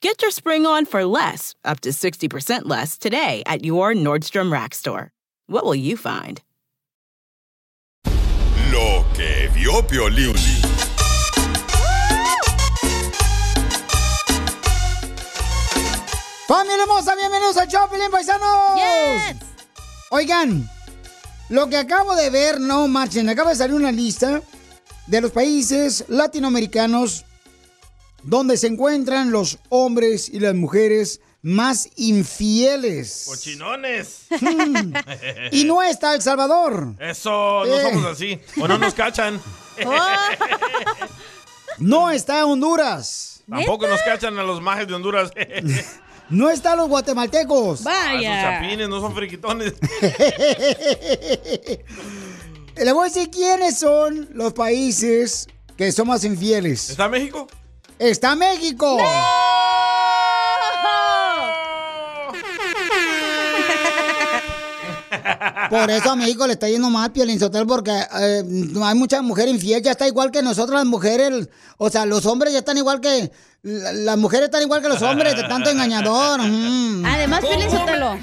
Get your spring on for less, up to 60% less, today at your Nordstrom Rack store. What will you find? Lo que vio Piolín. ¡Familia hermosa! ¡Bienvenidos al show, Pilín Paisanos! Oigan, lo que acabo de ver, no marchen, acaba de salir una lista de los países latinoamericanos donde se encuentran los hombres y las mujeres más infieles. Cochinones. Mm. Y no está El Salvador. Eso, no Eh. somos así. O no nos cachan. No está Honduras. Tampoco nos cachan a los majes de Honduras. No está los guatemaltecos. Ah, Esos chapines no son friquitones. Le voy a decir quiénes son los países que son más infieles. ¿Está México? ¡Está México! Por eso a México le está yendo mal, Piolín Sotelo, porque eh, hay muchas mujeres infieles, ya está igual que nosotros las mujeres, o sea, los hombres ya están igual que, la- las mujeres están igual que los hombres, de tanto engañador. mm. Además, Piolín Sotelo,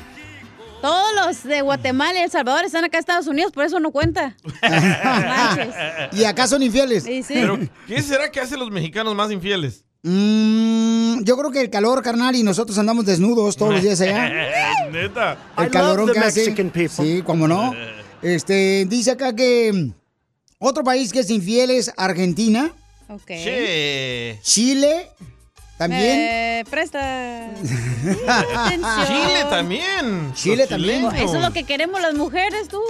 todos los de Guatemala y El Salvador están acá en Estados Unidos, por eso no cuenta. ¿Y acá son infieles? Sí, sí. Pero, ¿qué será que hacen los mexicanos más infieles? Mm, yo creo que el calor, carnal, y nosotros andamos desnudos todos los días allá. Neta. El calorón que hace. Sí, cómo no. Este, dice acá que mm, otro país que es infiel es Argentina, Ok. Che. Chile, también. Eh, presta. Chile también. Chile Los también. chilenos. Eso es lo que queremos las mujeres, tú.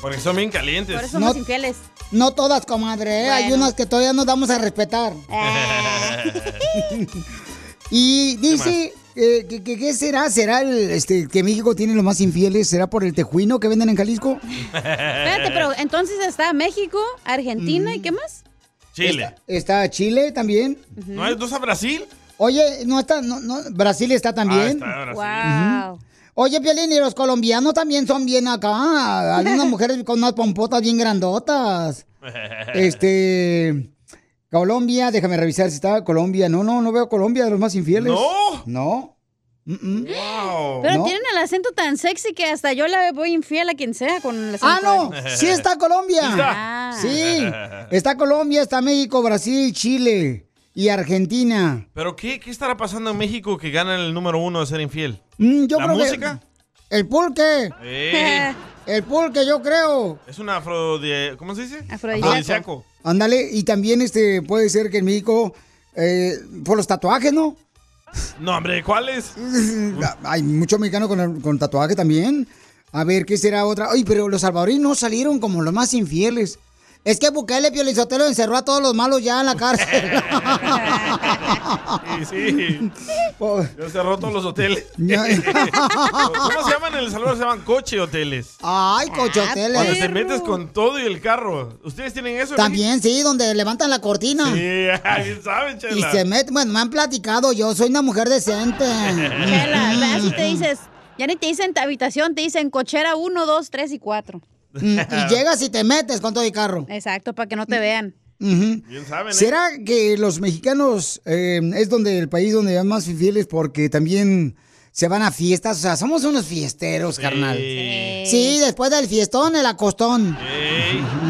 Porque son bien calientes. Por eso somos infieles. No todas, comadre, ¿eh? hay unas que todavía nos damos a respetar. Y dice, eh, que, que- ¿qué será? ¿Será el, este, que México tiene los más infieles? ¿Será por el tejuino que venden en Jalisco? Espérate, pero entonces está México, Argentina y qué más? Chile. Está Chile también. ¿No hay dos a Brasil? Oye, no está, no, no, Brasil está también. Ah, está Brasil. Wow. Oye, Piolín, y los colombianos también son bien acá. Hay unas mujeres con unas pompotas bien grandotas. Este. Colombia, déjame revisar si está Colombia. No, no, no veo Colombia de los más infieles. ¿No? No. Wow. Pero No. tienen el acento tan sexy que hasta yo la voy infiel a quien sea con el acento. Ah, no. Sí está Colombia. Ah. Sí. Está Colombia, está México, Brasil, Chile y Argentina. ¿Pero qué, qué estará pasando en México que gana el número uno de ser infiel? Mm, yo ¿La creo música? que. El pulque. El pulque, yo creo. es un afro... ¿Cómo se dice? Afrodisíaco. Ándale, y también este puede ser que en México, eh, por los tatuajes, ¿no? No, hombre, ¿cuál es? Hay muchos mexicanos con, con tatuaje también. A ver, ¿qué será otra? Oye, pero los salvadoreños salieron como los más infieles. Es que Bukele Piolizotelo encerró a todos los malos ya en la cárcel. Sí, sí. Ya cerró todos los hoteles. Ya. ¿Cómo se llaman en El Salvador? Se llaman coche hoteles. Ay, Cuando cochoteles. te metes con todo y el carro. ¿Ustedes tienen eso? También, sí, donde levantan la cortina. Sí, bien saben, Y chela. se meten, bueno, me han platicado, yo soy una mujer decente. Chela, así te dices, ya ni te dicen habitación, te dicen cochera 1, 2, 3 y 4. Y llegas y te metes con todo el carro. Exacto, para que no te vean. Bien saben, ¿eh? ¿Será que los mexicanos eh, es donde el país donde hay más infieles porque también se van a fiestas? O sea, somos unos fiesteros, carnal. Sí. Sí, después del fiestón, el acostón.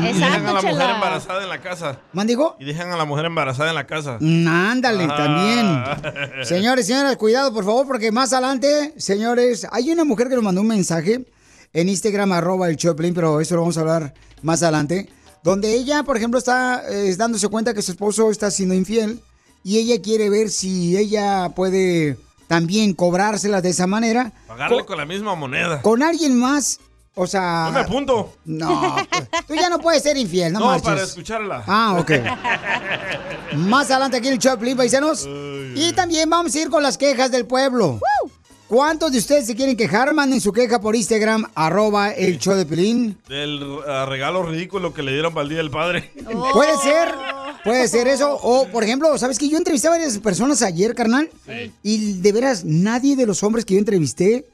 Y Exacto, dejan a la mujer embarazada en la casa. ¿Mandigo? Y dejan a la mujer embarazada en la casa. Mm, ándale, Ah. también. Señores, señoras, cuidado, por favor, porque más adelante, señores, hay una mujer que nos mandó un mensaje en Instagram, arroba el Choplin, pero eso lo vamos a hablar más adelante. Donde ella, por ejemplo, está eh, dándose cuenta que su esposo está siendo infiel y ella quiere ver si ella puede también cobrárselas de esa manera. Pagarle con la misma moneda. Con alguien más, o sea... No me apunto. No, tú ya no puedes ser infiel, no, No, marches. para escucharla. Ah, ok. Más adelante aquí el Choplin, paisanos. Y también vamos a ir con las quejas del pueblo. ¿Cuántos de ustedes se quieren quejar? Manden su queja por Instagram, arroba el show de Pelín. Del ah, regalo ridículo que le dieron para el Día del Padre. Puede ser, puede ser eso. O, por ejemplo, ¿sabes que Yo entrevisté a varias personas ayer, carnal. Sí. Y de veras, nadie de los hombres que yo entrevisté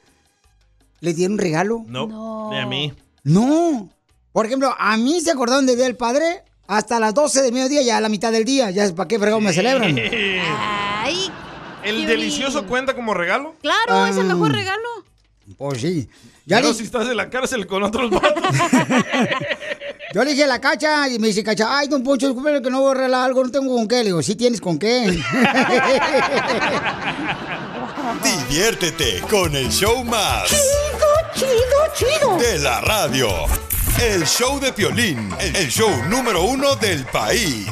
le dieron regalo. No, ni a mí. No. Por ejemplo, a mí se acordaron del Día del Padre hasta las 12 de mediodía, ya a la mitad del día. Ya, ¿para qué fregado me celebran? Ay, ¿El Piolín. delicioso cuenta como regalo? claro, es el mejor regalo. Pues sí. Ya Pero le- si estás en la cárcel con otros vatos. Yo le dije a la cacha y me dice cacha, ay, don Poncho, disculpe que no voy a arreglar algo, no tengo con qué. Le digo, sí tienes con qué. Diviértete con el show más. Chido, chido, chido. De la radio. El show de Piolín, el show número uno del país.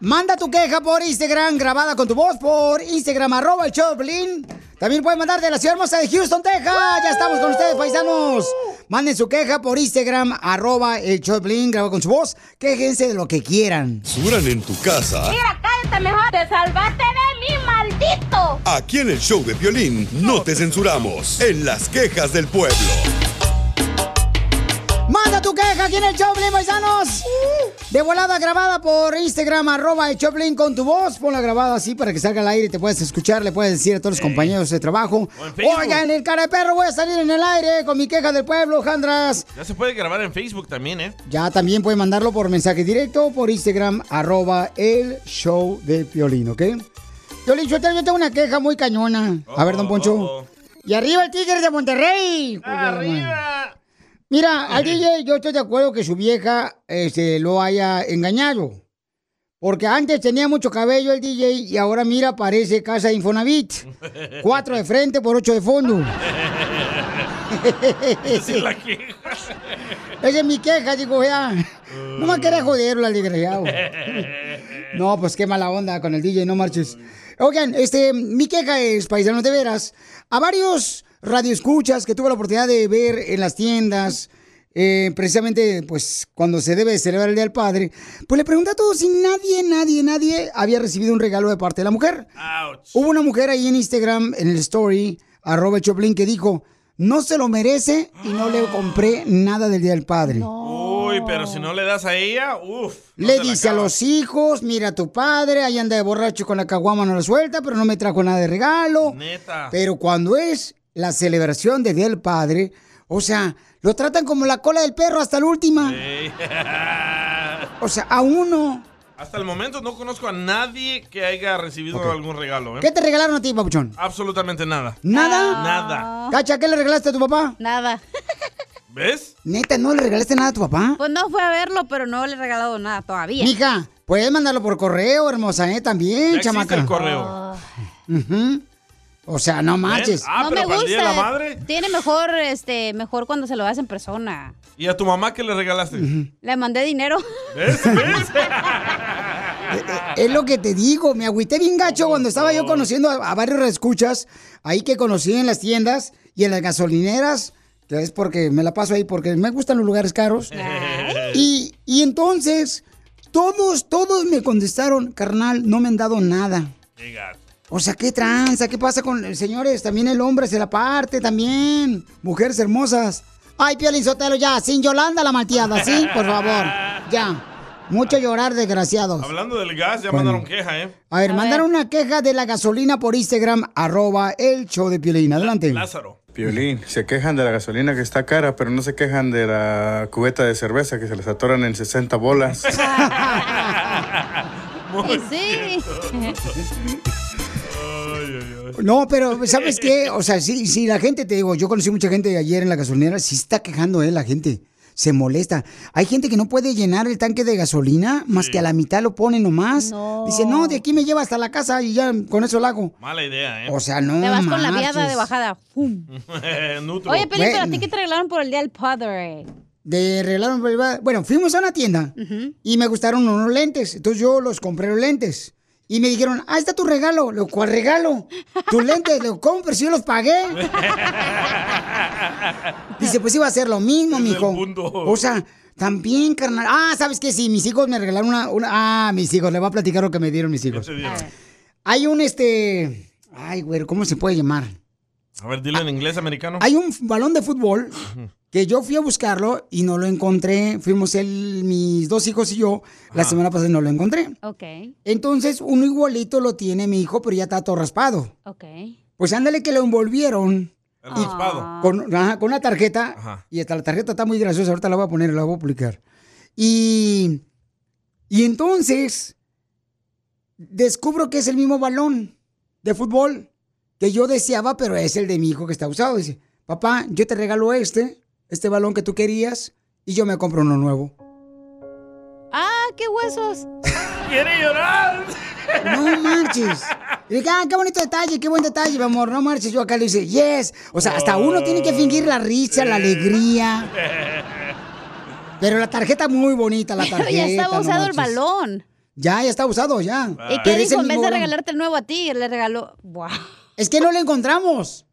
Manda tu queja por Instagram, grabada con tu voz por Instagram, arroba el Choplin. También puedes mandar de la ciudad hermosa de Houston, Texas. Ya estamos con ustedes, paisanos. Manden su queja por Instagram, arroba el Choplin, grabado con su voz. Quéjense de lo que quieran. Suran en tu casa. cállate mejor. Te salvaste de mí, maldito. Aquí en el show de Piolín no te censuramos. En las quejas del pueblo. Manda tu queja aquí en el Choplin, paisanos. De volada grabada por Instagram, arroba el Choplin con tu voz. Ponla grabada así para que salga al aire y te puedes escuchar. Le puedes decir a todos los compañeros de trabajo. Oigan, el cara de perro voy a salir en el aire con mi queja del pueblo, Jandras. Ya se puede grabar en Facebook también, ¿eh? Ya también pueden mandarlo por mensaje directo por Instagram, arroba el show de Piolín, ¿ok? Piolín, yo tengo yo tengo una queja muy cañona. A ver, don Poncho. Oh, oh. Y arriba el Tigre de Monterrey. ¡Arriba! Mira, al DJ yo estoy de acuerdo que su vieja este, lo haya engañado. Porque antes tenía mucho cabello el DJ y ahora mira, parece casa de Infonavit. Cuatro de frente por ocho de fondo. Esa es la queja. Esa es mi queja, digo, ya. No me querés joderlo al desgraciado. No, pues qué mala onda con el DJ, no marches. Oigan, este, mi queja es, paisanos de veras, a varios radioescuchas que tuve la oportunidad de ver en las tiendas, eh, precisamente, pues, cuando se debe celebrar el Día del Padre, pues le pregunté a todos si nadie, nadie, nadie había recibido un regalo de parte de la mujer. Ouch. Hubo una mujer ahí en Instagram, en el story, arroba Choplin, que dijo, no se lo merece y no le compré nada del Día del Padre. Uy, pero si no le das a ella, uff. no Le dice a los hijos, mira a tu padre, ahí anda de borracho con la caguama, no la suelta, pero no me trajo nada de regalo. Neta. Pero cuando es la celebración del Día del Padre, o sea, lo tratan como la cola del perro hasta la última. O sea, a uno. Hasta el momento no conozco a nadie que haya recibido algún regalo, ¿eh? ¿Qué te regalaron a ti, papuchón? Absolutamente nada. ¿Nada? Nada. Cacha, ¿qué le regalaste a tu papá? Nada. ¿Ves? Neta, ¿no le regalaste nada a tu papá? Pues no fue a verlo, pero no le he regalado nada todavía. Mija, puedes mandarlo por correo, hermosa, ¿eh? También, Ya chamaca. el correo. Ujú. O sea, no manches. Ah, no pero me para el gusta. Día de la Madre. Tiene mejor, este, mejor cuando se lo hace en persona. ¿Y a tu mamá qué le regalaste? Le mandé dinero. ¿Ves? ¿Ves? Es lo que te digo, me agüité bien gacho cuando estaba yo conociendo a, a varios escuchas ahí que conocí en las tiendas y en las gasolineras, que es porque me la paso ahí porque me gustan los lugares caros. Y, y entonces, todos, todos me contestaron, carnal, no me han dado nada. O sea, ¿qué tranza? ¿Qué pasa con señores? También el hombre se la parte, también. Mujeres hermosas. Ay, Piolín Sotelo, ya, sin Yolanda la malteada, ¿sí? Por favor, ya. Mucho llorar, desgraciados. Hablando del gas, ya Bueno. mandaron queja, ¿eh? A ver, A mandaron una queja de la gasolina por Instagram, arroba el show de Piolín. Adelante. Lázaro. Piolín, se quejan de la gasolina que está cara, pero no se quejan de la cubeta de cerveza que se les atoran en 60 bolas. Y sí. No, pero ¿sabes qué? O sea, si, si la gente, te digo, yo conocí mucha gente ayer en la gasolinera, sí está quejando, ¿eh? La gente. se molesta. Hay gente que no puede llenar el tanque de gasolina más que a la mitad lo pone nomás. Dice, no, de aquí me lleva hasta la casa y ya con eso lo hago. Mala idea, ¿eh? O sea, no Te vas con la viada de bajada. Oye, pero a ti que te regalaron por el día del padre. De regalaron, bueno, fuimos a una tienda y me gustaron unos lentes. Entonces yo los compré los lentes. Y me dijeron, ah, está tu regalo. Le digo, ¿cuál regalo? Tus lentes. Le digo, ¿cómo? Pero si yo los pagué. Dice, pues iba a ser lo mismo, mijo. O sea, también, carnal. Ah, ¿sabes qué? Sí, mis hijos me regalaron una, una- Ah, mis hijos. Le voy a platicar lo que me dieron mis ¿Qué hijos. Hay un, este... Ay, güey, ¿cómo se puede llamar? A ver, dilo en inglés americano. Hay un balón de fútbol que yo fui a buscarlo y no lo encontré. Fuimos él, mis dos hijos y yo. La semana pasada no lo encontré. Ok, Entonces, uno igualito lo tiene mi hijo, pero ya está todo raspado. ok. Pues ándale que lo envolvieron El raspado. con, ajá, con una tarjeta. Ajá. Y hasta la tarjeta está muy graciosa. Ahorita la voy a poner, la voy a publicar. Y, y entonces descubro que es el mismo balón de fútbol que yo deseaba, pero es el de mi hijo que está usado. Dice, papá, yo te regalo este, este balón que tú querías, y yo me compro uno nuevo. ¡Ah, qué huesos! ¡Quiere llorar! No marches. Y dije, ah, qué bonito detalle, qué buen detalle, mi amor. No marches. Yo acá le dice, yes. O sea, hasta uno tiene que fingir la risa, la alegría. Pero la tarjeta muy bonita, la Pero tarjeta. ya estaba no usado el balón. Ya, ya está usado, ya. ¿Y Pero qué dijo? En vez de regalarte el nuevo a ti, le regaló... ¡Wow! Es que no lo encontramos.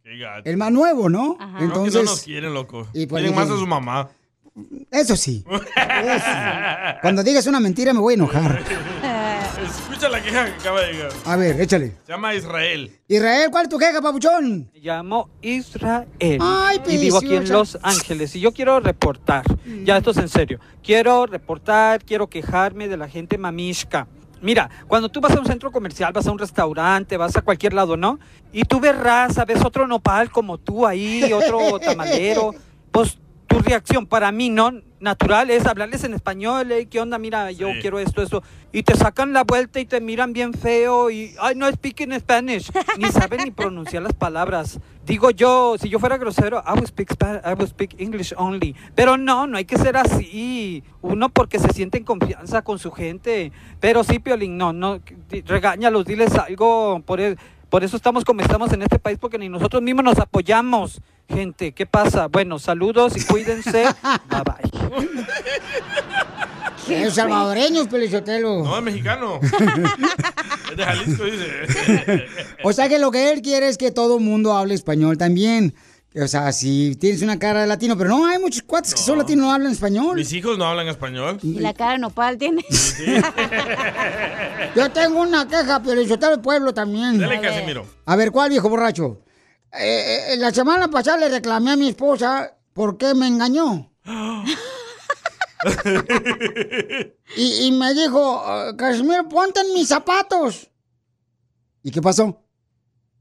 El más nuevo, ¿no? Ajá. No, que Entonces, no nos quieren, loco. Y pues Quieren más a su mamá. eso sí. Eso sí. Cuando digas una mentira me voy a enojar. Escucha la queja que acaba de llegar. A ver, échale. Se llama Israel. Israel, ¿cuál es tu queja, papuchón? Me llamo Israel Ay, y vivo aquí en. Los Ángeles y yo quiero reportar, ya esto es en serio, quiero reportar, quiero quejarme de la gente mamishka. Mira, cuando tú vas a un centro comercial, vas a un restaurante, vas a cualquier lado, ¿no? Y tú ves raza, ves otro nopal como tú ahí, otro tamalero, pues tu reacción para mí no natural es hablarles en español, "Ey, ¿qué onda? Mira, yo Sí. quiero esto, esto. Y te sacan la vuelta y te miran bien feo y, ay, no speaking Spanish. Ni saben ni pronunciar las palabras. Digo yo, si yo fuera grosero, I would speak, Spa- I would speak English only. Pero no, no hay que ser así. Uno porque se siente en confianza con su gente. Pero sí, Piolín, no, no, regáñalos, diles algo. Por, e- por eso estamos como estamos en este país, porque ni nosotros mismos nos apoyamos. Gente, ¿qué pasa? Bueno, saludos y cuídense. bye bye. Los salvadoreños, Pelichotelo. No, es mexicano. es de Jalisco, dice. O sea que lo que él quiere es que todo el mundo hable español también. O sea, si tienes una cara de latino, pero no, hay muchos cuates que son latinos no hablan español. Mis hijos no hablan español. Y la cara de nopal tiene. Yo tengo una queja, Pelichotelo del pueblo también. Dale, Casimiro. A ver, ¿cuál viejo borracho? Eh, eh, la semana pasada le reclamé a mi esposa por qué me engañó. y, y me dijo, "Ah, Casimiro, ponte en mis zapatos. ¿Y qué pasó?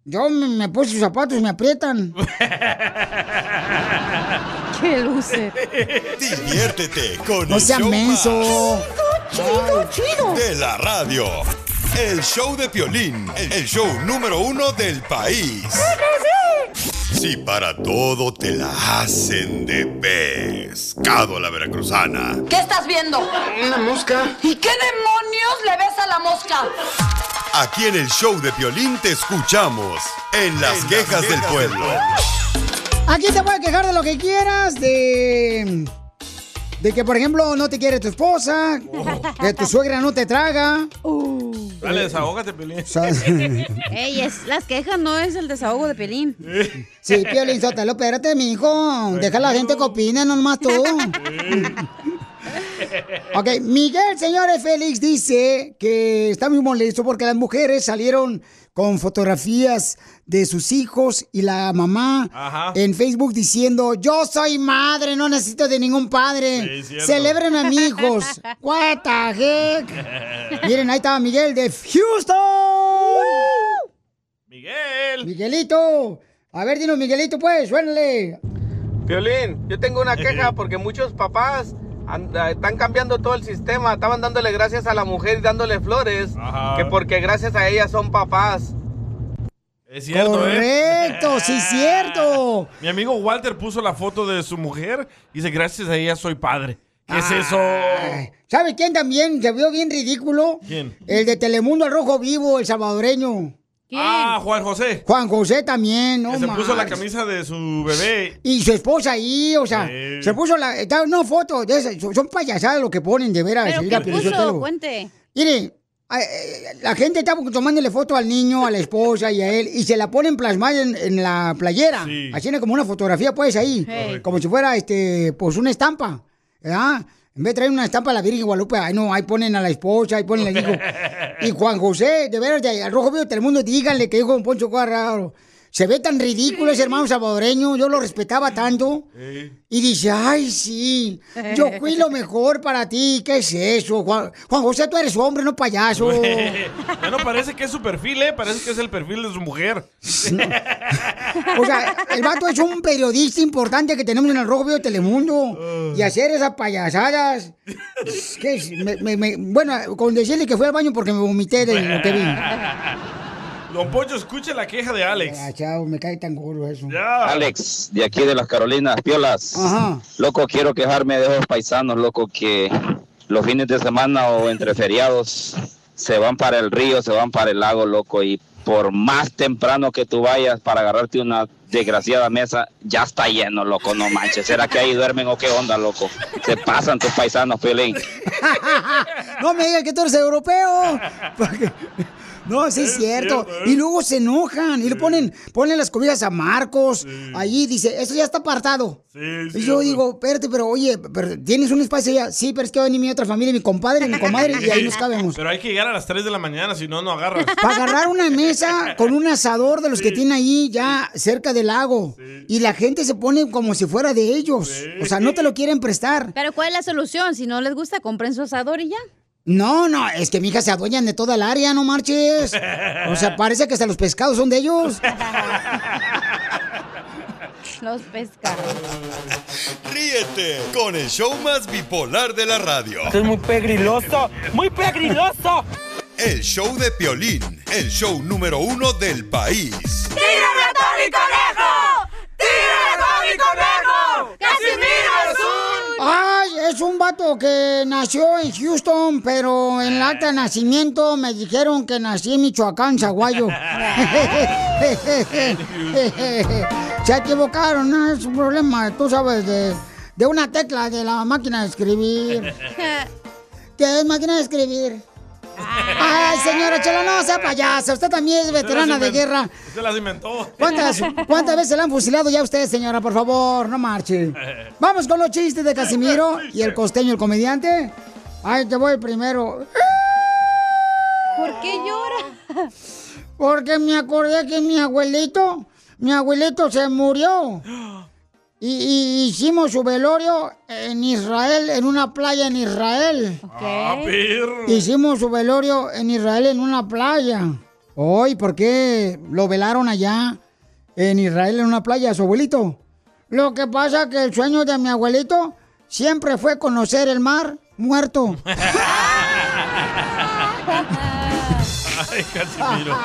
Yo me, me puse sus zapatos y me aprietan. ¡Qué luce! Diviértete con No el sea show menso. más chido de la radio. El show de Piolín, el show número uno del país. Si para todo te la hacen de pescado a la veracruzana. ¿Qué estás viendo? Una mosca. ¿Y qué demonios le ves a la mosca? Aquí en el show de Piolín te escuchamos en las quejas del pueblo. Aquí te puedes quejar de lo que quieras, de... De que, por ejemplo, no te quiere tu esposa, que tu suegra no te traga. Dale, desahógate, Pelín. O sea, Ey, es, las quejas no es el desahogo de Pelín. Sí, Piolín Sotelo, espérate, mijo. Deja a la gente que opine, no nomás tú. Ok, Miguel, señores, Félix dice que está muy molesto porque las mujeres salieron con fotografías de sus hijos y la mamá Ajá. en Facebook diciendo, yo soy madre, no necesito de ningún padre. Sí. Celebren a mis hijos. What the heck? Miren, ahí estaba Miguel de Houston. Miguel. Miguelito. A ver, dinos, Miguelito, pues, suénale. Violín, yo tengo una queja porque muchos papás eh, están cambiando todo el sistema. Estaban dándole gracias a la mujer y dándole flores. Ajá. Que porque gracias a ella son papás. Es cierto, ¿eh? Correcto, sí, cierto. Mi amigo Walter puso la foto de su mujer y dice, gracias a ella soy padre. ¿Qué es eso? ¿Sabe quién también se vio bien ridículo? ¿Quién? El de Telemundo al Rojo Vivo, el salvadoreño. Ah, Juan José. Juan José también, no que se puso la camisa de su bebé. Y su esposa ahí, o sea, Sí. se puso la. No, foto, de esas, son payasadas lo que ponen de veras. ¿Pero mira, qué puso? Cuente. Mire, a- eh, la gente está tomándole foto al niño, a la esposa y a él, y se la ponen plasmada en, en la playera. Sí. Haciendo como una fotografía, pues, ahí. Hey. Como si fuera, este, pues, una estampa. ¿verdad? En vez de traer una estampa a la Virgen Guadalupe, ahí no, ahí ponen a la esposa, ahí ponen al hijo. Y Juan José, de veras, de, al Rojo Vivo de Telemundo, díganle que dijo un Poncho Carraro. Se ve tan ridículo ese hermano salvadoreño, yo lo respetaba tanto. Y dice, ay, sí, yo fui lo mejor para ti, ¿qué es eso? Juan, Juan José, tú eres hombre, no payaso. bueno, parece que es su perfil, ¿eh? Parece que es el perfil de su mujer. O sea, el vato es un periodista importante que tenemos en el Rojo Vivo de Telemundo. Y hacer esas payasadas. ¿qué es? Me- me- me- bueno, con decirle que fue al baño porque me vomité de lo que vi. Don Poncho, escuche la queja de Alex. Ah, chao, me cae tan gordo eso. Alex, de aquí de las Carolinas, Piolas. Ajá. Loco, quiero quejarme de esos paisanos, loco, que los fines de semana o entre feriados se van para el río, se van para el lago, loco, y por más temprano que tú vayas para agarrarte una desgraciada mesa, ya está lleno, loco, no manches. ¿Será que ahí duermen o qué onda, loco? Se pasan tus paisanos, Piolín. no me digas que tú eres europeo. No, sí es, cierto. Y luego se enojan y le ponen, ponen las cobijas a Marcos. Allí dice, eso ya está apartado. y yo digo, espérate, pero oye, pero ¿tienes un espacio ya? Sí, pero es que va a venir mi otra familia, mi compadre, mi comadre, y ahí nos cabemos. Pero hay que llegar a las 3 de la mañana, si no, no agarras. Para agarrar una mesa con un asador de los que tiene ahí ya cerca del lago. Y la gente se pone como si fuera de ellos. O sea, no te lo quieren prestar. Pero ¿cuál es la solución? Si no les gusta, compren su asador y ya. No, no, es que mi hija se adueñan de toda el área, no marches. O sea, parece que hasta los pescados son de ellos. Los pescados. Ríete con el show más bipolar de la radio. Esto es muy pegriloso, muy pegriloso. El show de Piolín, el show número uno del país. ¡Tírame a Tony Conejo! ¡Tírame a Tony Conejo! ¡Casimiro un... Ay, es un vato que nació en Houston, pero en el acta de nacimiento me dijeron que nací en Michoacán, Zaguayo. Se equivocaron, no es un problema, tú sabes, de, de una tecla de la máquina de escribir. ¿Qué es máquina de escribir? Ay, señora Chela, no sea payasa, usted también es veterana de guerra. Usted las inventó. ¿Cuántas, ¿Cuántas veces le han fusilado ya a usted, señora? Por favor, no marche. Vamos con los chistes de Casimiro y el costeño, el comediante. Ay, te voy primero. ¿Por qué llora? Porque me acordé que mi abuelito, mi abuelito se murió. Y, y hicimos su velorio en Israel, en una playa en Israel. Ah, perro. Hicimos su velorio en Israel en una playa. Hoy, ¿por qué lo velaron allá en Israel en una playa, su abuelito? Lo que pasa que el sueño de mi abuelito siempre fue conocer el mar muerto. Casimiro.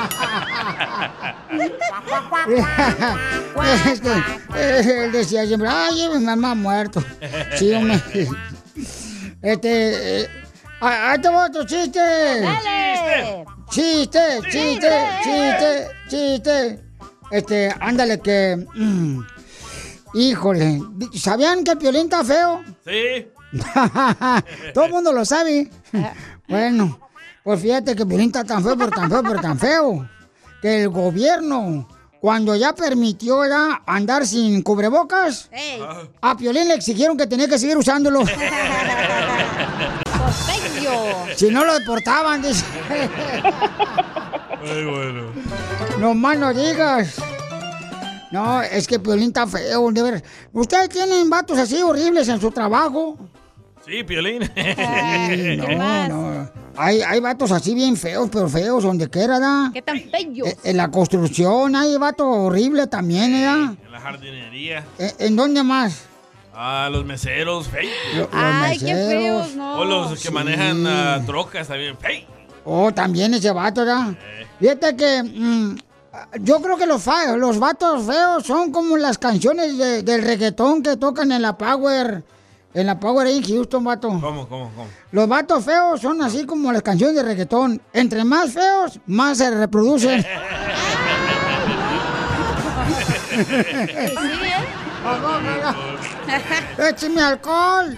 Es que, eh, él decía siempre, ay, mi mamá muerto. Sí, hombre. Este, eh, ah, ahí te otro chiste. ¡Dale! Chiste, chiste, chiste, chiste. Este, ándale que... mm, híjole, ¿sabían que el Piolín está feo? Sí. Todo el mundo lo sabe. Bueno, pues fíjate que Piolín está tan feo, pero tan feo, pero tan feo. Que el gobierno, cuando ya permitió ya andar sin cubrebocas, a Piolín le exigieron que tenía que seguir usándolo. Si no lo deportaban, dice. Ay, bueno. No más no digas. No, es que Piolín está feo, de ver. ¿Ustedes tienen vatos así horribles en su trabajo? Sí, Piolín. Sí, no, no. Hay, hay vatos así bien feos, pero feos, donde quiera, ¿da? ¿Qué tan feo? Eh, En la construcción hay vatos horribles también, ¿da? En la jardinería. ¿En, en dónde más? Ah, los meseros, fey. Lo- los Ay, qué meseros. feos, no. O los que Sí. manejan ah, trocas también, fey. Oh, también ese vato, ¿da? Fíjate que mm, Yo creo que los, los vatos feos son como las canciones de- del reggaetón que tocan en la Power. En la Power en Houston, vato. ¿Cómo, cómo, cómo? Los vatos feos son así como las canciones de reggaetón. Entre más feos, más se reproducen. ¡Écheme alcohol!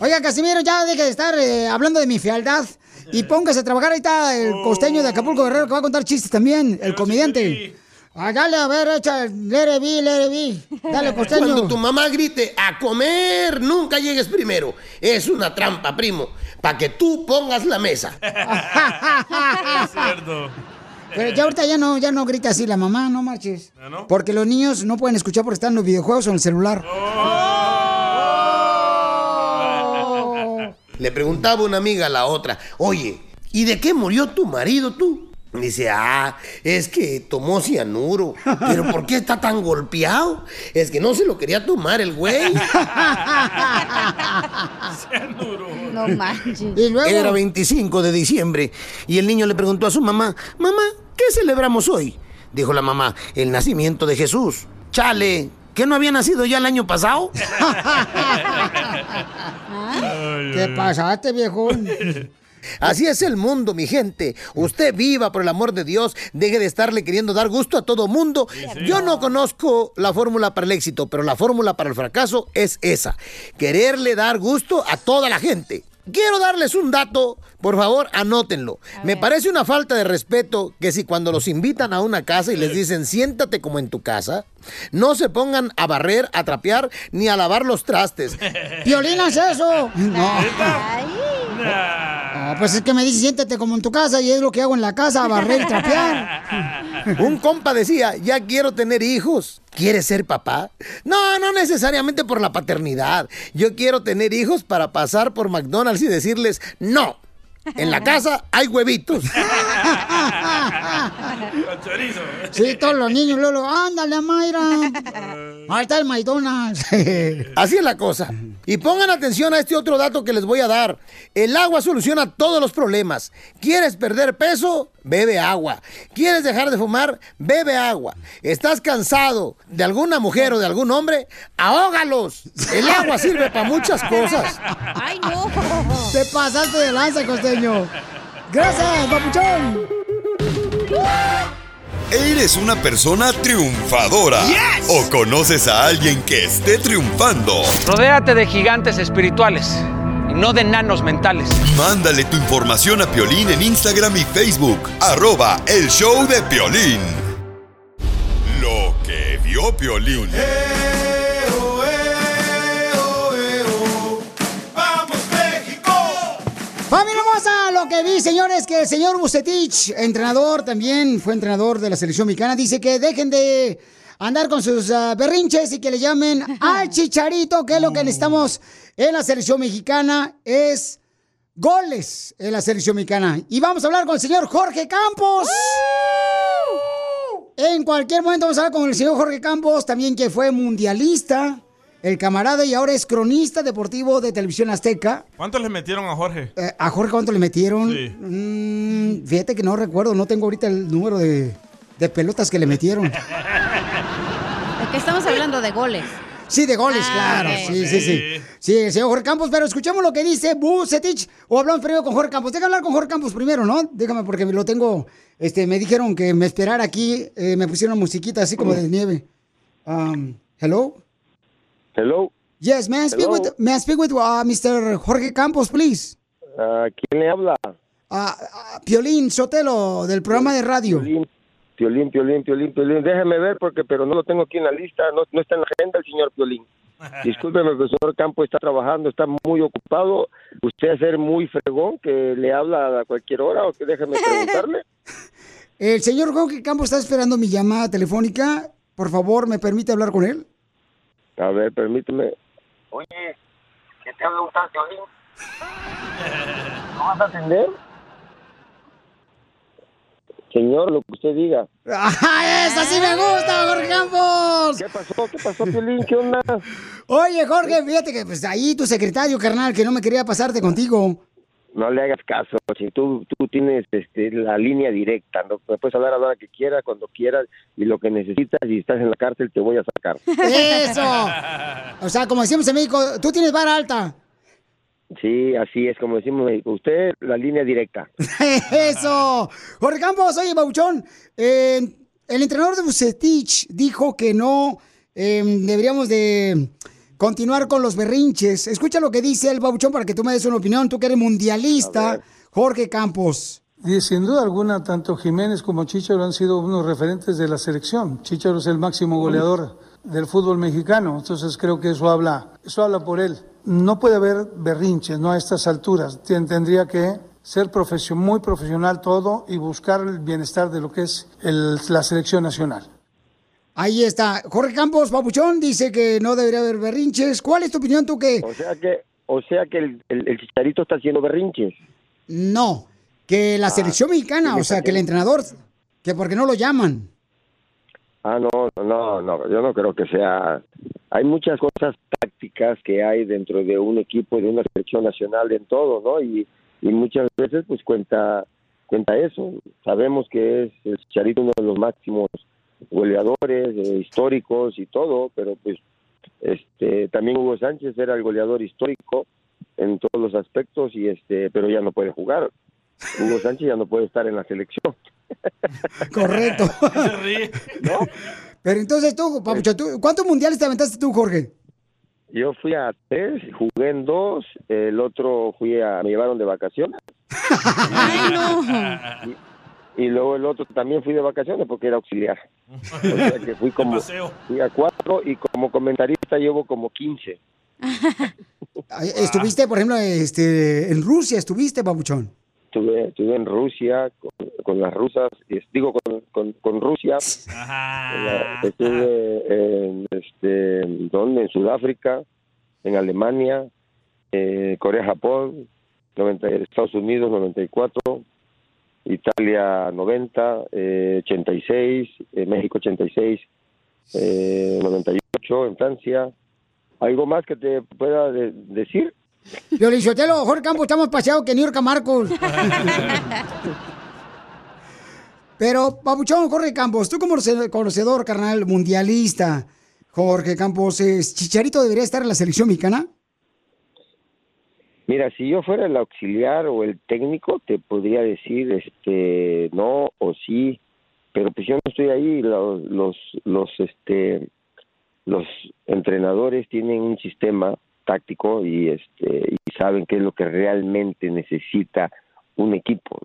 Oiga, Casimiro, ya deje de estar eh, hablando de mi fealdad. Y póngase a trabajar. Ahí está el costeño de Acapulco Guerrero que va a contar chistes también, el comediante. Ah, dale, a ver, echa, let it be, let it be. Dale, costeño. Cuando tu mamá grite a comer, nunca llegues primero. Es una trampa, primo, para que tú pongas la mesa. Es cierto. Pero ya ahorita ya no, ya no grita así la mamá, no marches. ¿Ah, no? Porque los niños no pueden escuchar porque están en los videojuegos o en el celular. Le preguntaba una amiga a la otra, oye, ¿y de qué murió tu marido tú? Dice, ah, es que tomó cianuro. ¿Pero por qué está tan golpeado? Es que no se lo quería tomar el güey. No manches. Era 25 de diciembre y el niño le preguntó a su mamá, mamá, ¿qué celebramos hoy? Dijo la mamá, el nacimiento de Jesús. Chale, ¿que no había nacido ya el año pasado? ¿Qué pasaste, viejón? Así es el mundo, mi gente. Usted viva por el amor de Dios. Deje de estarle queriendo dar gusto a todo mundo. Yo no conozco la fórmula para el éxito, pero la fórmula para el fracaso es esa. Quererle dar gusto a toda la gente. Quiero darles un dato, por favor, anótenlo. Me parece una falta de respeto que si cuando los invitan a una casa y les dicen siéntate como en tu casa, no se pongan a barrer, a trapear ni a lavar los trastes. ¡Violina es eso! No. Ah, pues es que me dice, siéntate como en tu casa y es lo que hago en la casa, barrer y trapear. Un compa decía, ya quiero tener hijos. ¿Quieres ser papá? No, no necesariamente por la paternidad. Yo quiero tener hijos para pasar por McDonald's y decirles, no, en la casa hay huevitos. Con chorizo. Sí, todos los niños, Lolo, ándale, Mayra. Ahí está el McDonald's. Así es la cosa. Y pongan atención a este otro dato que les voy a dar. El agua soluciona todos los problemas. ¿Quieres perder peso? Bebe agua. ¿Quieres dejar de fumar? Bebe agua. ¿Estás cansado de alguna mujer o de algún hombre? ¡Ahógalos! El agua sirve para muchas cosas. ¡Ay, no! Te pasaste de lanza, costeño. Gracias, papuchón. ¿Eres una persona triunfadora? ¿O conoces a alguien que esté triunfando? Rodéate de gigantes espirituales y no de enanos mentales. Mándale tu información a Piolín en Instagram y Facebook. Arroba el show de Piolín. Lo que vio Piolín. Familia hermosa, lo que vi, señores, que el señor Bucetich, entrenador también, fue entrenador de la selección mexicana, dice que dejen de andar con sus ah, berrinches y que le llamen al chicharito, que es lo que necesitamos en la selección mexicana, es goles en la selección mexicana. Y vamos a hablar con el señor Jorge Campos. En cualquier momento vamos a hablar con el señor Jorge Campos, también que fue mundialista, el camarada y ahora es cronista deportivo de Televisión Azteca. ¿Cuántos le metieron a Jorge? Eh, ¿A Jorge cuánto le metieron? Sí. Mm, fíjate que no recuerdo, no tengo ahorita el número de, de pelotas que le metieron. ¿De qué estamos hablando? De goles. Sí, de goles, Ah, claro. Sí, sí, sí. Sí, el señor Jorge Campos, pero escuchemos lo que dice Bucetich o hablamos primero con Jorge Campos. Déjame hablar con Jorge Campos primero, ¿no? Déjame porque lo tengo, este, me dijeron que me esperara aquí, eh, me pusieron musiquita así como de nieve. Um, hello? Hello. Yes, may I speak Hello. with, may I speak with uh, Mr. Jorge Campos, please? Ah, ¿Quién le habla? Ah, Piolín Sotelo, del programa de radio. Piolín, Piolín, Piolín, Piolín, Piolín. Déjeme ver porque, pero no lo tengo aquí en la lista. No, no está en la agenda el señor Piolín. Discúlpeme, el señor Campo está trabajando, está muy ocupado. Usted ser muy fregón que le habla a cualquier hora o que déjeme preguntarle. El señor Jorge Campos está esperando mi llamada telefónica. Por favor, ¿me permite hablar con él? A ver, permíteme. Oye, que te habla un tal Piolín. ¿No vas a atender? Señor, lo que usted diga. ¡Ah, esa sí me gusta, Jorge Campos! ¿Qué pasó? ¿Qué pasó, Piolín? ¿Qué onda? Oye, Jorge, fíjate que pues ahí tu secretario, carnal, que no me quería pasarte contigo. No le hagas caso, berrinche. Tú, tú tienes este, la línea directa. ¿no? Me puedes hablar a la hora que quieras, cuando quieras, y lo que necesitas. Y estás en la cárcel, te voy a sacar. ¡Eso! O sea, como decimos en México, tú tienes vara alta. Sí, así es, como decimos en México. Usted, la línea directa. ¡Eso! Jorge Campos, oye, Babuchón, eh, el entrenador de Bucetich dijo que no eh, deberíamos de continuar con los berrinches. Escucha lo que dice el Babuchón para que tú me des una opinión. Tú que eres mundialista, Jorge Campos. Y sin duda alguna, tanto Jiménez como Chicharo han sido unos referentes de la selección. Chicharo es el máximo goleador del fútbol mexicano, entonces creo que eso habla, eso habla por él. No puede haber berrinches, no a estas alturas. Tendría que ser profesio- muy profesional todo y buscar el bienestar de lo que es el- la selección nacional. Ahí está. Jorge Campos, Babuchón, dice que no debería haber berrinches. ¿Cuál es tu opinión, tú que? O sea que, o sea que el, el- el chicharito está haciendo berrinches. No, que la Ah, selección mexicana, ¿quién o sea, que el entrenador, que porque no lo llaman. Ah, no, no, no, yo no creo que sea. Hay muchas cosas tácticas que hay dentro de un equipo, de una selección nacional, en todo, ¿no? Y, y muchas veces, pues cuenta, cuenta eso. Sabemos que es el Chicharito uno de los máximos goleadores eh, históricos y todo, pero pues, este, también Hugo Sánchez era el goleador histórico en todos los aspectos y este, pero ya no puede jugar. Hugo Sánchez ya no puede estar en la selección. Correcto. Pero entonces tú, Papucho, ¿tú- ¿cuántos mundiales te aventaste tú, Jorge? Yo fui a tres, jugué en dos, el otro fui a, me llevaron de vacaciones. Y, y luego el otro también fui de vacaciones porque era auxiliar. O sea que fui como, fui a cuatro y como comentarista llevo como 15. Ay, Estuviste, por ejemplo, este, en Rusia, estuviste, Papuchón. Estuve, estuve en Rusia con, con las rusas, digo con, con, con Rusia. Estuve en, este, ¿dónde? En Sudáfrica, en Alemania, eh, Corea, Japón, 90, Estados Unidos 94, Italia 90, eh, 86, eh, México 86, eh, 98 en Francia. ¿Algo más que te pueda de- decir? Dije, Jorge Campos, estamos paseados que New York a Marcos. Pero, Papuchón, Jorge Campos, tú como conoce- conocedor, carnal, mundialista, Jorge Campos, ¿es- ¿Chicharito debería estar en la selección mexicana? Mira, si yo fuera el auxiliar o el técnico, te podría decir este no o sí, pero pues yo no estoy ahí. Los, los, los, este, los entrenadores tienen un sistema táctico y este y saben qué es lo que realmente necesita un equipo.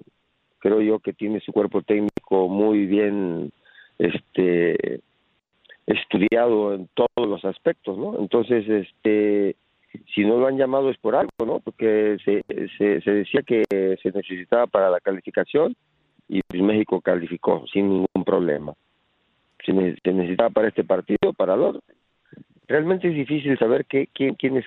Creo yo que tiene su cuerpo técnico muy bien, este, estudiado en todos los aspectos, ¿no? Entonces, este si no lo han llamado es por algo, ¿no? Porque se, se, decía que se necesitaba para la calificación y pues México calificó sin ningún problema. Se necesitaba para este partido, para el otro. Realmente es difícil saber qué, quién, quién es,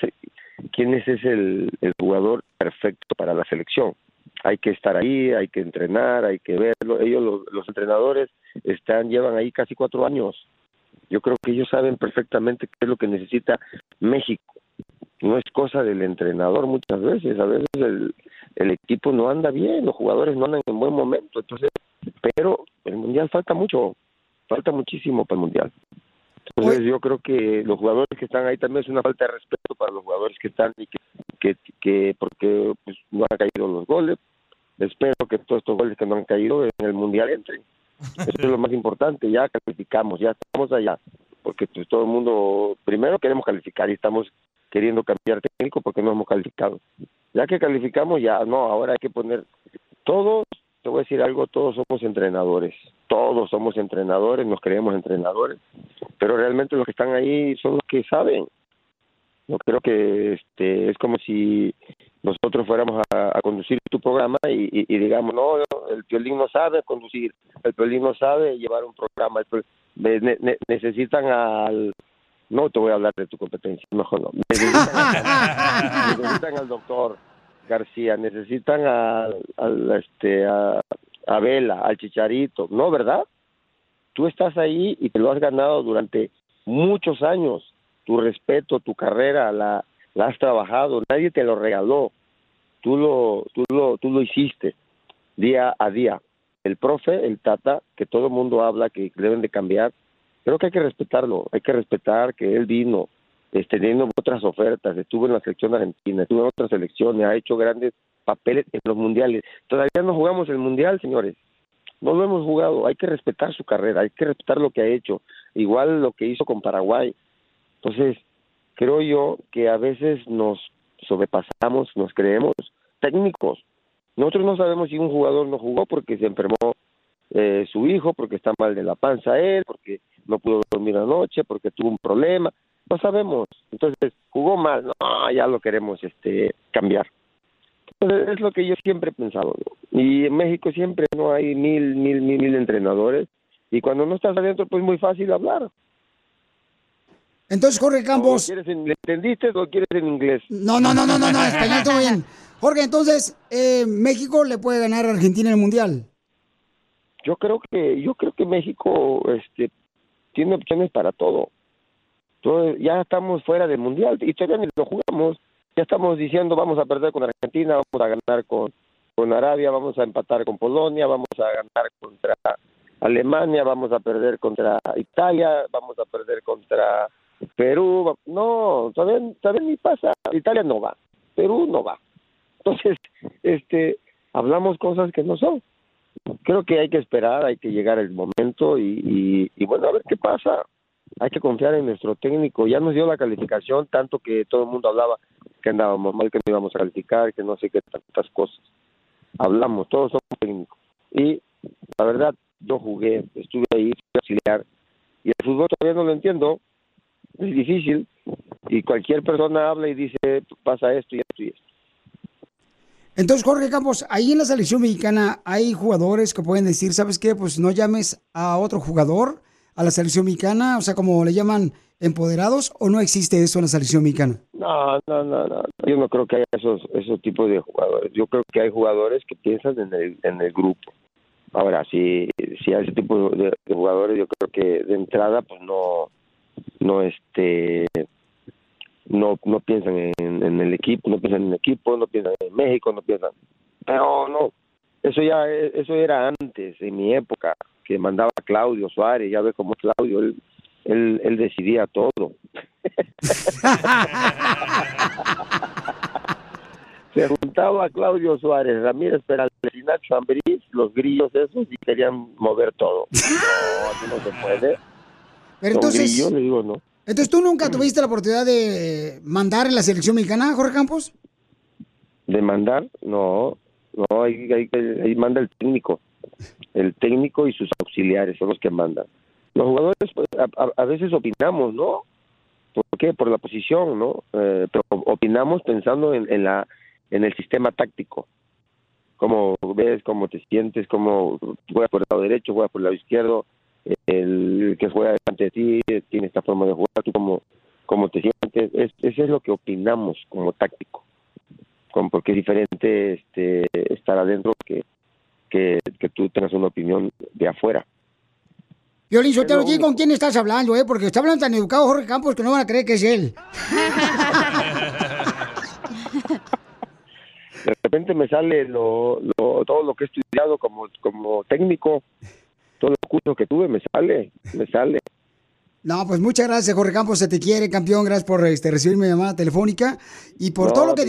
quién es, es el, el jugador perfecto para la selección. Hay que estar ahí, hay que entrenar, hay que verlo. Ellos, los, los entrenadores, están llevan ahí casi cuatro años. Yo creo que ellos saben perfectamente qué es lo que necesita México no es cosa del entrenador muchas veces, a veces el, el equipo no anda bien, los jugadores no andan en buen momento, entonces, pero el mundial falta mucho, falta muchísimo para el mundial. Entonces yo creo que los jugadores que están ahí también es una falta de respeto para los jugadores que están y que, que, que porque pues, no han caído los goles, espero que todos estos goles que no han caído en el mundial entren. Eso es lo más importante, ya calificamos, ya estamos allá, porque pues, todo el mundo, primero queremos calificar y estamos queriendo cambiar técnico porque no hemos calificado. Ya que calificamos, ya no, ahora hay que poner todos, te voy a decir algo, todos somos entrenadores, todos somos entrenadores, nos creemos entrenadores, pero realmente los que están ahí son los que saben. Yo creo que este es como si nosotros fuéramos a, conducir tu programa y, digamos, no, el violín no sabe conducir, el violín no sabe llevar un programa, el ne- necesitan al... No te voy a hablar de tu competencia, mejor no. Necesitan, necesitan al doctor García, necesitan al, al, este, a, a Vela, al Chicharito, ¿no, verdad? Tú estás ahí y te lo has ganado durante muchos años. Tu respeto, tu carrera, la, la has trabajado, nadie te lo regaló. tú lo, tú lo, tú lo hiciste día a día. El profe, el tata, que todo el mundo habla que deben de cambiar, creo que hay que respetarlo, hay que respetar que él vino este, teniendo otras ofertas, estuvo en la selección argentina, estuvo en otras selecciones, ha hecho grandes papeles en los mundiales. Todavía no jugamos el mundial, señores. No lo hemos jugado. Hay que respetar su carrera, hay que respetar lo que ha hecho. Igual lo que hizo con Paraguay. Entonces, creo yo que a veces nos sobrepasamos, nos creemos técnicos. Nosotros no sabemos si un jugador no jugó porque se enfermó eh, su hijo, porque está mal de la panza él, porque no pudo dormir anoche, porque tuvo un problema. No sabemos. Entonces, jugó mal. No, ya lo queremos este cambiar. Entonces, es lo que yo siempre he pensado. Y en México siempre no hay mil, mil, mil, mil entrenadores. Y cuando no estás adentro, pues es muy fácil hablar. Entonces, Jorge Campos. ¿Quieres en, ¿Le entendiste o quieres en inglés? No, no, no, no, no, no, español todo bien. Jorge, entonces, eh, ¿México le puede ganar a Argentina en el Mundial? Yo creo que, yo creo que México este, tiene opciones para todo. Entonces, ya estamos fuera del Mundial y todavía ni lo jugamos. Ya estamos diciendo, vamos a perder con Argentina, vamos a ganar con, con Arabia, vamos a empatar con Polonia, vamos a ganar contra Alemania, vamos a perder contra Italia, vamos a perder contra Perú. No, todavía, todavía ni pasa. Italia no va, Perú no va. Entonces, este, hablamos cosas que no son. Creo que hay que esperar, hay que llegar el momento y, y, bueno, a ver qué pasa. Hay que confiar en nuestro técnico. Ya nos dio la calificación, tanto que todo el mundo hablaba que andábamos mal, que no íbamos a calificar, que no sé qué tantas cosas. Hablamos, todos somos técnicos. Y la verdad, yo jugué, estuve ahí, fui auxiliar, y el fútbol todavía no lo entiendo, es difícil, y cualquier persona habla y dice, pasa esto y esto y esto. Entonces, Jorge Campos, ahí en la selección mexicana hay jugadores que pueden decir, ¿sabes qué? Pues no llames a otro jugador a la selección mexicana, o sea, como le llaman empoderados, o no existe eso en la selección mexicana? No, no, no, no. Yo no creo que haya esos, esos tipos de jugadores. Yo creo que hay jugadores que piensan en el, en el grupo. Ahora, si, si hay ese tipo de, de jugadores, yo creo que de entrada, pues no, no, este, no, no piensan en, en el equipo, no piensan en el equipo, no piensan en México, no piensan. Pero no, eso ya, eso era antes, en mi época, que mandaba Claudio Suárez, ya ves cómo Claudio, él, él, él decidía todo. Se juntaba Claudio Suárez, Ramírez Peralta y Nacho Ambriz, los grillos esos, y querían mover todo. No, así no se puede. Pero entonces- grillos, le digo, no. Entonces, ¿tú nunca tuviste la oportunidad de mandar en la selección mexicana, Jorge Campos? ¿De mandar? No, no, ahí, ahí, ahí manda el técnico. El técnico y sus auxiliares son los que mandan. Los jugadores pues, a, a- veces opinamos, ¿no? ¿Por qué? Por la posición, ¿no? Eh, pero opinamos pensando en, en la en el sistema táctico. Cómo ves, cómo te sientes, cómo juegas por el lado derecho, juegas por el lado izquierdo, el que juega delante de ti tiene esta forma de jugar, tú cómo, cómo te sientes. Es, eso es lo que opinamos como táctico como porque es diferente este estar adentro que, que, que tú tengas una opinión de afuera. Violín, yo te lo digo con quién estás hablando, ¿eh? Porque está hablando tan educado Jorge Campos que no van a creer que es él. De repente me sale lo, lo- todo lo que he estudiado como, como técnico, todos los cursos que tuve, me sale, me sale. No, pues muchas gracias, Jorge Campos. Se te quiere, campeón. Gracias por este, recibir mi llamada telefónica y por No, todo lo que...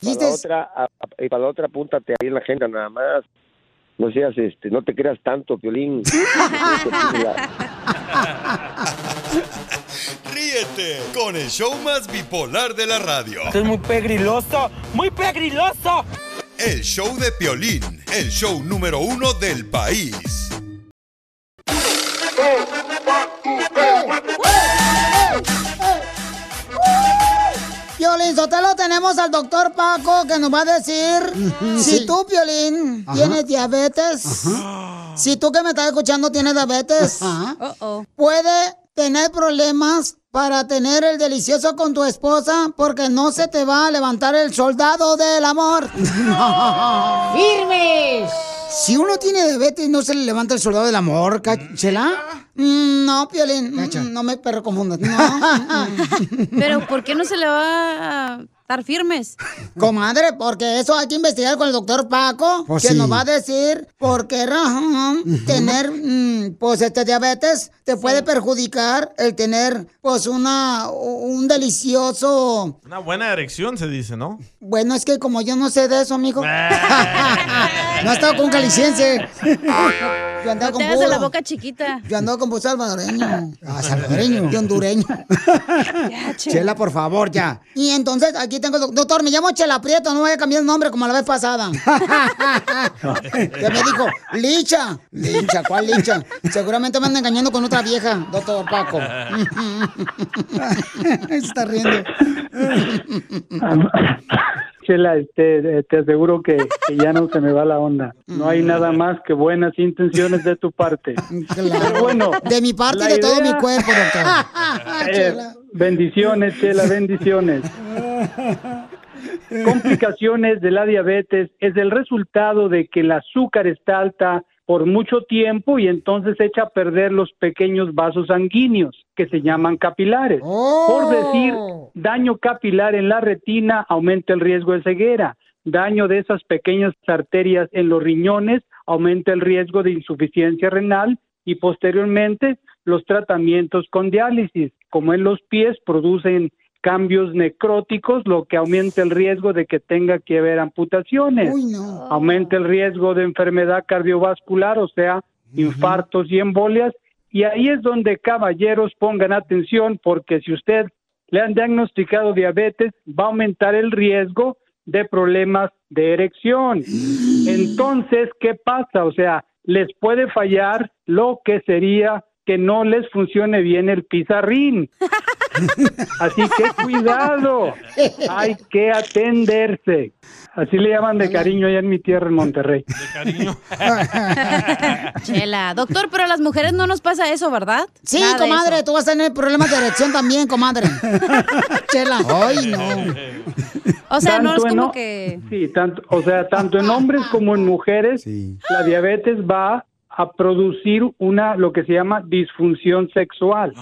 Para la otra, a- a- y para la otra, apúntate ahí en la agenda nada más. No seas, este, no te creas tanto, Piolín. Ríete con el show más bipolar de la radio. Esto es muy pegriloso, muy pegriloso. El show de Piolín, el show número uno del país. Piolín Sotelo, tenemos al doctor Paco que nos va a decir si tú, Piolín, Ajá. tienes diabetes. Si tú que me estás escuchando tienes diabetes, puede tener problemas para tener el delicioso con tu esposa porque no se te va a levantar el soldado del amor. ¡Firmes! Si uno tiene diabetes, ¿no se le levanta el soldado del amor, Chela? Mm, No, Piolín, mm, no me perro confundas. No. Pero ¿por qué no se le va a estar firmes? Comadre, porque eso hay que investigar con el doctor Paco, Pues que sí. nos va a decir por qué razón tener, mm, pues, este diabetes te puede perjudicar el tener, pues, una, un delicioso... Una buena erección se dice, ¿no? Bueno, es que como yo no sé de eso, amigo. no he estado con caliciense. Yo andaba No con te hagas de la boca chiquita. Yo ando con salvadoreño. Ah, salvadoreño. Y hondureño. Chela, por favor, ya. Y entonces, aquí tengo, doc- doctor, me llamo Chela Prieto, no voy a cambiar el nombre como la vez pasada. que me dijo, Licha. Licha, ¿cuál Licha? Seguramente me anda engañando con otra vieja, doctor Paco. Se está riendo. Chela, este, eh, te aseguro que, que ya no se me va la onda. No hay nada más que buenas intenciones de tu parte. Pero bueno, De mi parte y de todo mi cuerpo, doctor. Eh, bendiciones, Chela, bendiciones. Complicaciones de la diabetes es el resultado de que el azúcar está alta por mucho tiempo y entonces echa a perder los pequeños vasos sanguíneos que se llaman capilares. Por decir, daño capilar en la retina aumenta el riesgo de ceguera. Daño de esas pequeñas arterias en los riñones aumenta el riesgo de insuficiencia renal y posteriormente los tratamientos con diálisis, como en los pies, producen cambios necróticos, lo que aumenta el riesgo de que tenga que haber amputaciones. Aumenta el riesgo de enfermedad cardiovascular, o sea, infartos y embolias. Y ahí es donde caballeros pongan atención, porque si usted le han diagnosticado diabetes, va a aumentar el riesgo de problemas de erección. Entonces, ¿qué pasa? O sea, les puede fallar lo que sería que no les funcione bien el pizarrín. Así que cuidado, hay que atenderse. Así le llaman de cariño allá en mi tierra, en Monterrey. Chela. Doctor, pero a las mujeres no nos pasa eso, ¿verdad? Sí, Nada de comadre, tú vas a tener problemas de erección también, comadre. Chela, ay, no. O sea, no es Tanto en como ho- que... Sí, tanto, o sea, tanto en hombres como en mujeres, la diabetes va a producir una, lo que se llama disfunción sexual.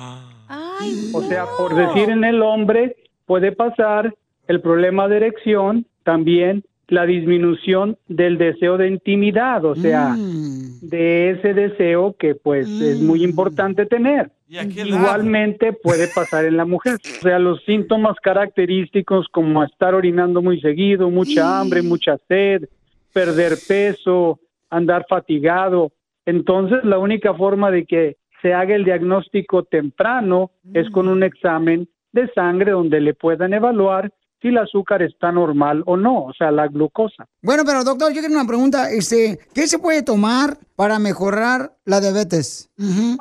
O sea, por decir en el hombre, puede pasar el problema de erección, también la disminución del deseo de intimidad, o sea, de ese deseo que pues es muy importante tener. Igualmente puede pasar en la mujer. O sea, los síntomas característicos como estar orinando muy seguido, mucha hambre, mucha sed, perder peso, andar fatigado. Entonces, la única forma de que se haga el diagnóstico temprano es con un examen de sangre donde le puedan evaluar si el azúcar está normal o no, o sea, la glucosa. Bueno, pero doctor, yo quiero una pregunta. Este, ¿Qué se puede tomar para mejorar la diabetes?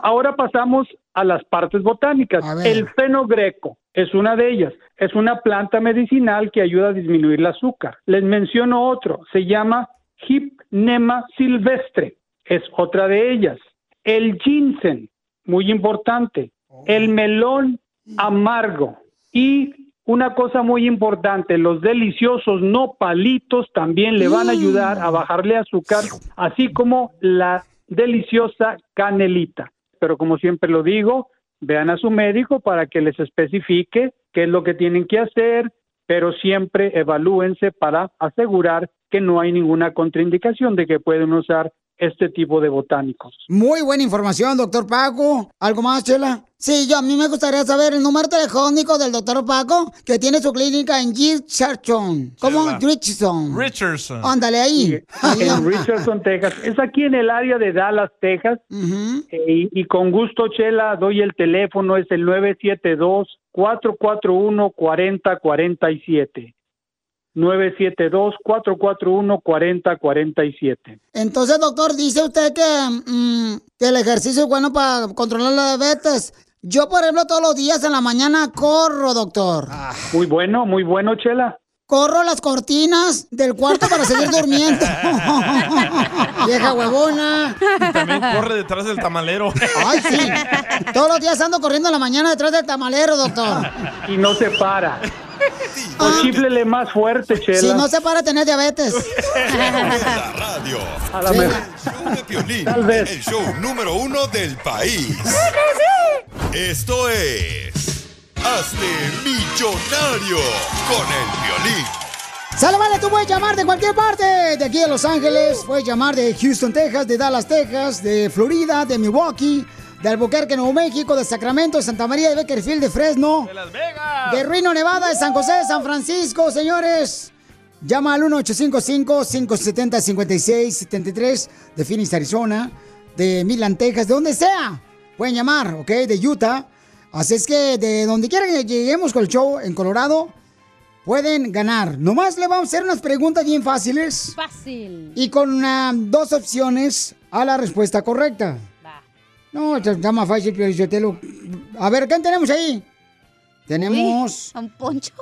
Ahora pasamos a las partes botánicas. El fenogreco es una de ellas. Es una planta medicinal que ayuda a disminuir el azúcar. Les menciono otro. Se llama Hypnema silvestre. Es otra de ellas. El ginseng, muy importante. El melón amargo. Y una cosa muy importante, los deliciosos nopalitos también le van a ayudar a bajarle azúcar, así como la deliciosa canelita. Pero como siempre lo digo, vean a su médico para que les especifique qué es lo que tienen que hacer, pero siempre evalúense para asegurar que no hay ninguna contraindicación de que pueden usar este tipo de botánicos. Muy buena información, doctor Paco. ¿Algo más, Chela? Sí, yo a mí me gustaría saber el número telefónico del doctor Paco, que tiene su clínica en Richardson. ¿Cómo? Richardson. Richardson. Ándale ahí. En Richardson, Texas. Es aquí en el área de Dallas, Texas. Eh, y, y con gusto, Chela, doy el teléfono, es el 972-441-4047. 972-441-4047. Entonces, doctor, dice usted que, mm, que el ejercicio es bueno para controlar la diabetes. Yo, por ejemplo, todos los días en la mañana corro, doctor. Muy bueno, muy bueno, Chela. Corro las cortinas del cuarto para seguir durmiendo. Vieja huevona. Y también corre detrás del tamalero. Ay, sí. Todos los días ando corriendo en la mañana detrás del tamalero, doctor. Y no se para. O chiflele más fuerte, Chela. Si no se para tener diabetes. La radio. A la mejor. El show de Piolín, Tal vez. el show número uno del país. Esto es... Hazte millonario con el violín. Sale, vale, tú puedes llamar de cualquier parte, de aquí de Los Ángeles, puedes llamar de Houston, Texas, de Dallas, Texas, de Florida, de Milwaukee, de Albuquerque, Nuevo México, de Sacramento, de Santa María, de Beckerfield, de Fresno, ¡De Las Vegas! de Reno, Nevada, de San José, de San Francisco, señores. Llama al 1-855-570-5673 de Phoenix, Arizona, de Midland, Texas, de donde sea. Pueden llamar, ¿ok? De Utah. Así es que de donde quiera que lleguemos con el show en Colorado, pueden ganar. Nomás le vamos a hacer unas preguntas bien fáciles Fácil. y con ah, dos opciones a la respuesta correcta. No, está está más fácil, Lizotelo. A ver, ¿quién tenemos ahí? Tenemos... ¿A un poncho?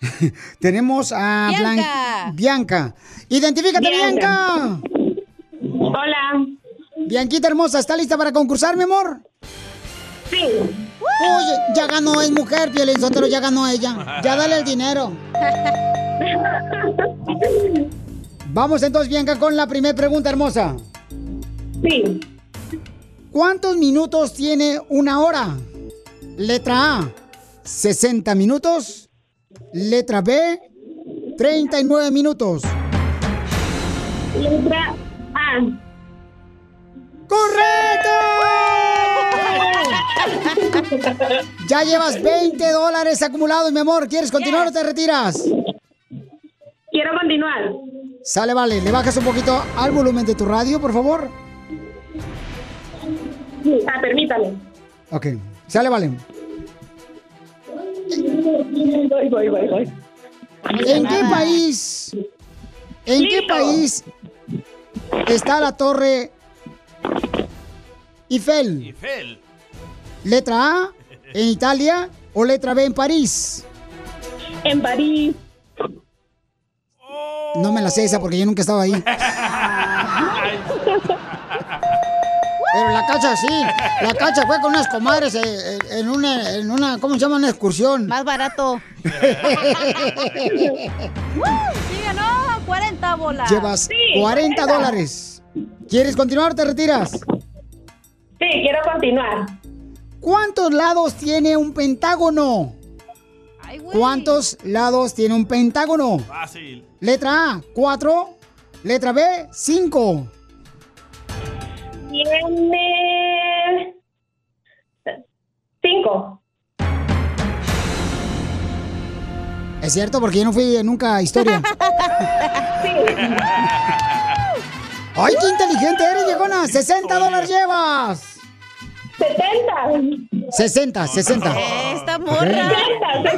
Tenemos a Blan- Bianca. Bianca. Identifícate, Bianca. Bianca. Hola. Bianquita hermosa, ¿está lista para concursar, mi amor? Sí. Oye, ya ganó, es mujer, Piolín Sotelo, ya ganó ella. Ya dale el dinero. Vamos entonces, Bianca, con la primera pregunta hermosa. Sí. ¿Cuántos minutos tiene una hora? Letra A, 60 minutos. Letra B, 39 minutos. Letra A. ¡Correcto! Ya llevas 20 dólares acumulados, mi amor. ¿Quieres continuar o te retiras? Quiero continuar. Sale, vale. ¿Le bajas un poquito al volumen de tu radio, por favor? Sí, ah, permítame. Ok. Sale, vale. Voy, voy, voy, voy. ¿En qué país? ¿En qué país está la torre Eiffel? Eiffel. ¿Letra A en Italia o letra B en París? En París. No me la sé esa porque yo nunca estaba ahí. Pero la cacha sí, la cacha fue con unas comadres eh, eh, en una, en una, ¿cómo se llama? Una excursión. Más barato. ¡Uh! Sí, ganó 40 bolas. Llevas 40 dólares. ¿Quieres continuar o te retiras? Sí, quiero continuar. ¿Cuántos lados tiene un pentágono? ¿Cuántos lados tiene un pentágono? Fácil. Letra A, 4. Letra B, 5. Tiene. Cinco. Es cierto, porque yo no fui nunca a historia. ¡Ay, qué inteligente eres, viejona! ¡60 dólares llevas! 70. 60, 60. Esta morra. 60,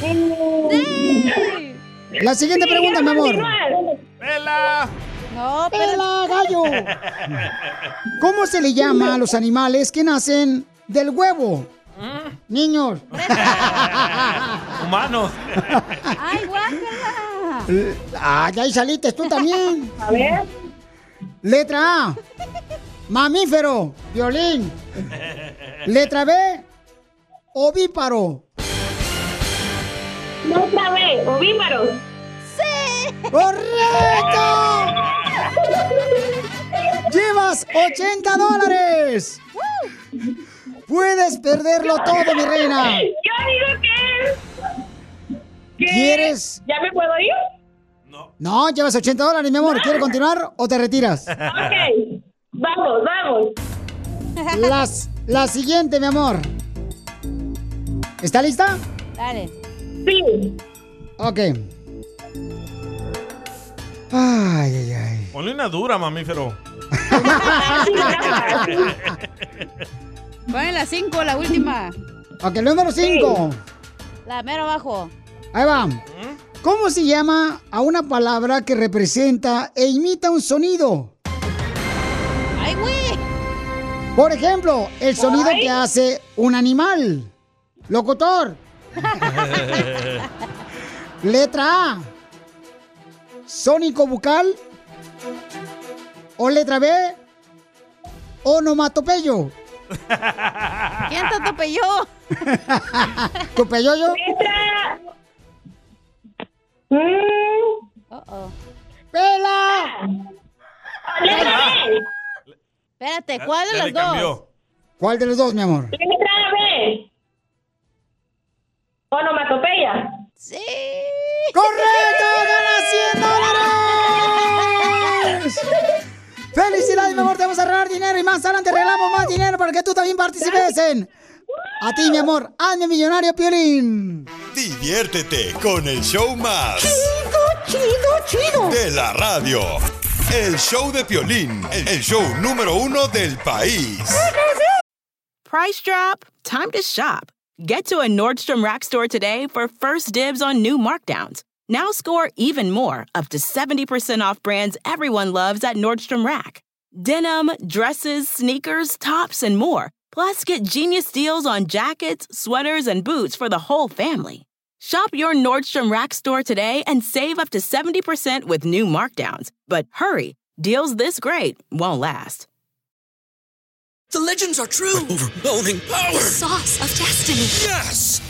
60. La siguiente pregunta, mi amor. ¡Pela! No, ¡Pela, gallo! ¿Cómo se le llama a los animales que nacen del huevo? Niños. Humanos. ¡Ay, guácala! Ah, ya ahí saliste tú también. A ver. Letra A. Mamífero. Violín. Letra B. Ovíparo. Letra B. Ovíparos. ¡Sí! ¡Correcto! ¡Llevas 80 dólares! Puedes perderlo todo, mi reina. Yo digo que. que- ¿Quieres? ¿Ya me puedo ir? No, llevas 80 dólares, mi amor. ¿Quieres continuar o te retiras? Ok, vamos, vamos. Las, la siguiente, mi amor. ¿Está lista? Dale. Sí. Ok. Ay, ay, ay. Ponle una dura, mamífero. Ponle la 5, la última. Ok, número 5. La mero abajo. Ahí va. ¿Cómo se llama a una palabra que representa e imita un sonido? ¡Ay, güey! Por ejemplo, el sonido Ay. que hace un animal. Locutor. Letra A. Sónico bucal. O letra B. Onomatopeyo. ¿Quién te atropelló? ¿Tu peyoyo? Uh-oh. ¡Pela! Espérate, ¿cuál de Ya las dos? cambió. ¿Cuál de los dos, mi amor? Letra B. Onomatopeya. Sí. ¡Correcto! ¡Gana 100 dólares! ¡Felicidades, mi amor! Te vamos a regalar dinero y más adelante regalamos más dinero para que tú también participes en... A ti, mi amor, hazme millonario, Piolín. Diviértete con el show más. Chido, chido, chido. De la radio. El show de Piolín. El show número uno del país. Price drop? Time to shop. Get to a Nordstrom Rack store today for first dibs on new markdowns. Now score even more, up to 70% off brands everyone loves at Nordstrom Rack. Denim, dresses, sneakers, tops, and more. Plus, get genius deals on jackets, sweaters, and boots for the whole family. Shop your Nordstrom Rack store today and save up to 70% with new markdowns. But hurry, deals this great won't last. The legends are true. overwhelming power. The sauce of destiny. Yes.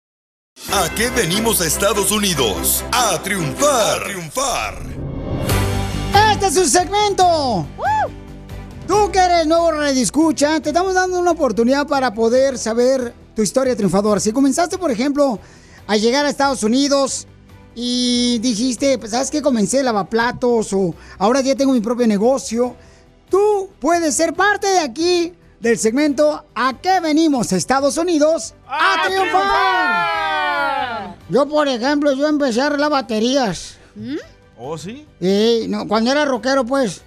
¿A qué venimos a Estados Unidos? A triunfar. Triunfar. Este es su segmento. Tú que eres nuevo Radio Escucha, te estamos dando una oportunidad para poder saber tu historia triunfadora. Si comenzaste, por ejemplo, a llegar a Estados Unidos y dijiste, pues, ¿sabes qué? Comencé lavaplatos o ahora ya tengo mi propio negocio. Tú puedes ser parte de aquí del segmento ¿A qué venimos, Estados Unidos? ¡A, triunfar! Yo, por ejemplo, yo empecé a arreglar baterías. ¿Oh, sí? Sí, no, cuando era rockero, pues.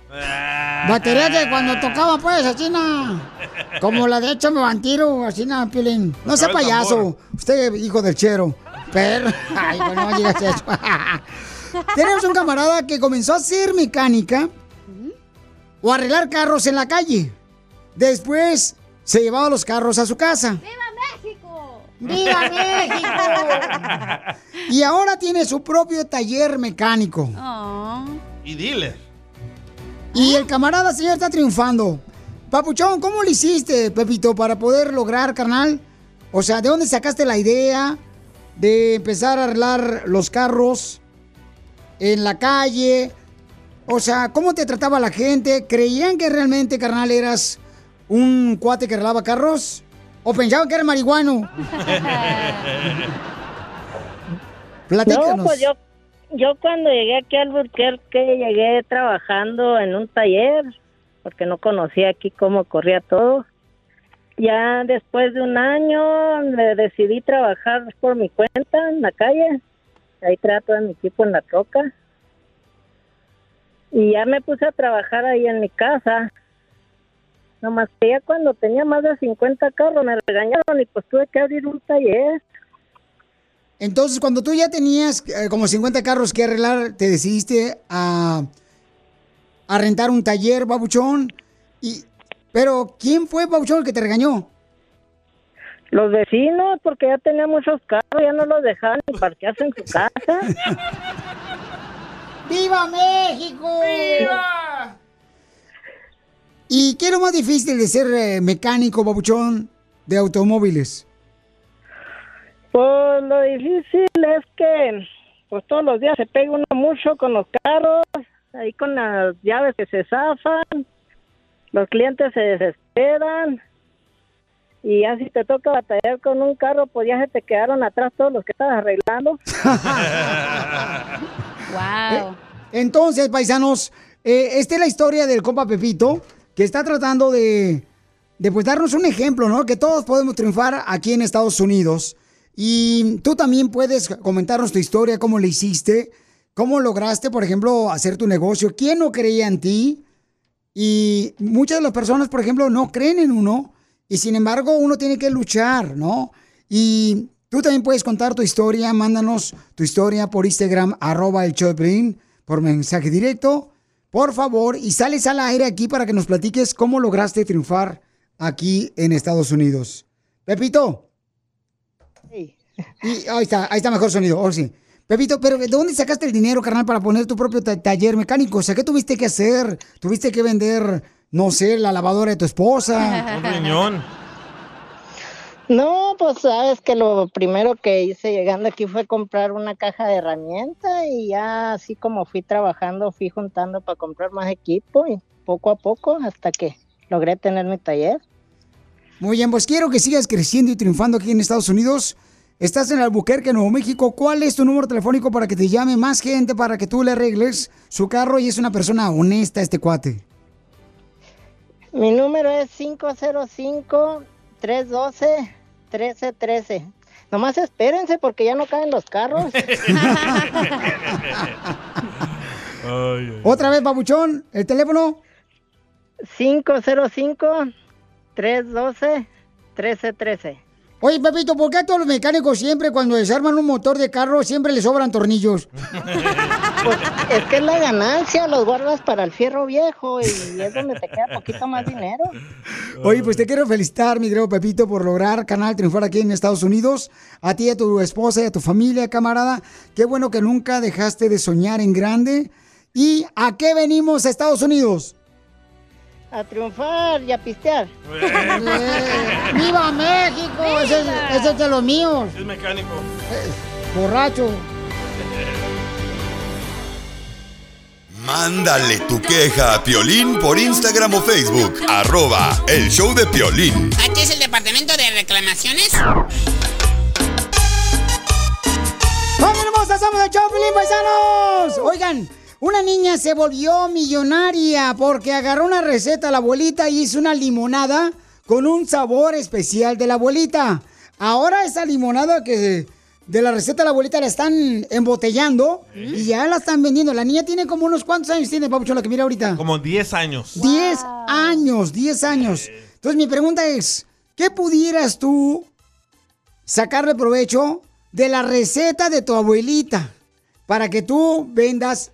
Baterías de cuando tocaba, pues, así na. Como la de hecho me vantiro, así na, Piolín. No sea payaso. Usted, hijo del chero. Pero, ay, bueno, no digas eso. Tenemos un camarada que comenzó a hacer mecánica o arreglar carros en la calle. Después se llevaba los carros a su casa. ¡Viva México! Y ahora tiene su propio taller mecánico. Y dile. Y el camarada señor está triunfando. Papuchón, ¿cómo lo hiciste, Pepito, para poder lograr, carnal? O sea, ¿de dónde sacaste la idea de empezar a arreglar los carros en la calle? O sea, ¿cómo te trataba la gente? ¿Creían que realmente, carnal, eras un cuate que arreglaba carros? ¿O pensaban que era marihuano? Platícanos. No, pues yo, yo cuando llegué aquí al Albuquerque llegué trabajando en un taller porque no conocía aquí cómo corría todo. Ya después de un año me decidí trabajar por mi cuenta en la calle. Ahí trato a mi equipo en la troca. Y ya me puse a trabajar ahí en mi casa. Nomás que ya cuando tenía más de 50 carros me regañaron y pues tuve que abrir un taller. Entonces, cuando tú ya tenías eh, como 50 carros que arreglar, te decidiste a, a rentar un taller, babuchón. Y, pero, ¿quién fue, babuchón, el que te regañó? Los vecinos, porque ya tenía muchos carros, ya no los dejaban ni parquearse en su casa. ¡Viva México! ¡Viva! Qué es lo más difícil de ser eh, mecánico, babuchón, de automóviles? Pues lo difícil es que pues todos los días se pega uno mucho con los carros, ahí con las llaves que se zafan, los clientes se desesperan y ya si te toca batallar con un carro, pues ya se te quedaron atrás todos los que estabas arreglando. wow. Entonces, paisanos, eh, esta es la historia del compa Pepito, que está tratando de, de pues darnos un ejemplo, ¿no? Que todos podemos triunfar aquí en Estados Unidos. Y tú también puedes comentarnos tu historia, cómo le hiciste, cómo lograste, por ejemplo, hacer tu negocio, quién no creía en ti. Y muchas de las personas, por ejemplo, no creen en uno y sin embargo uno tiene que luchar, ¿no? Y tú también puedes contar tu historia, mándanos tu historia por Instagram, arroba el Choplin, por mensaje directo, por favor, y sales al aire aquí para que nos platiques cómo lograste triunfar aquí en Estados Unidos. Pepito. Y ahí está, ahí está mejor sonido, ahora sí. Pepito, pero ¿de dónde sacaste el dinero, carnal, para poner tu propio ta- taller mecánico? O sea, ¿qué tuviste que hacer? ¿Tuviste que vender, no sé, la lavadora de tu esposa? Un riñón. No, pues sabes que lo primero que hice llegando aquí fue comprar una caja de herramientas y ya así como fui trabajando, fui juntando para comprar más equipo y poco a poco hasta que logré tener mi taller. Muy bien, pues quiero que sigas creciendo y triunfando aquí en Estados Unidos. Estás en Albuquerque, Nuevo México. ¿Cuál es tu número telefónico para que te llame más gente para que tú le arregles su carro y es una persona honesta este cuate? Mi número es 505-312-1313. Nomás espérense porque ya no caen los carros. Otra vez, babuchón, el teléfono. 505-312-1313. Oye, Pepito, ¿por qué a todos los mecánicos siempre cuando desarman un motor de carro siempre les sobran tornillos? Pues es que es la ganancia, los guardas para el fierro viejo y es donde te queda poquito más dinero. Oye, pues te quiero felicitar, mi querido Pepito, por lograr canal triunfar aquí en Estados Unidos. A ti, a tu esposa y a tu familia, camarada. Qué bueno que nunca dejaste de soñar en grande. ¿Y a qué venimos a Estados Unidos? A triunfar y a pistear. ¡Viva México! Ese, es- ese es de los míos. Es mecánico. Borracho. Mándale tu queja a Piolín por Instagram o Facebook. Arroba el show de Piolín. ¿Aquí es el departamento de reclamaciones? ¡Vamos, hermosa! ¡Somos el Choplin, paisanos! Oigan, una niña se volvió millonaria porque agarró una receta a la abuelita y hizo una limonada con un sabor especial de la abuelita. Ahora esa limonada que de la receta de la abuelita la están embotellando y ya la están vendiendo. La niña tiene como unos cuantos años tiene, papucho, la que mira ahorita. Como 10 años. 10 años, 10 años. Entonces mi pregunta es, ¿qué pudieras tú sacarle provecho de la receta de tu abuelita para que tú vendas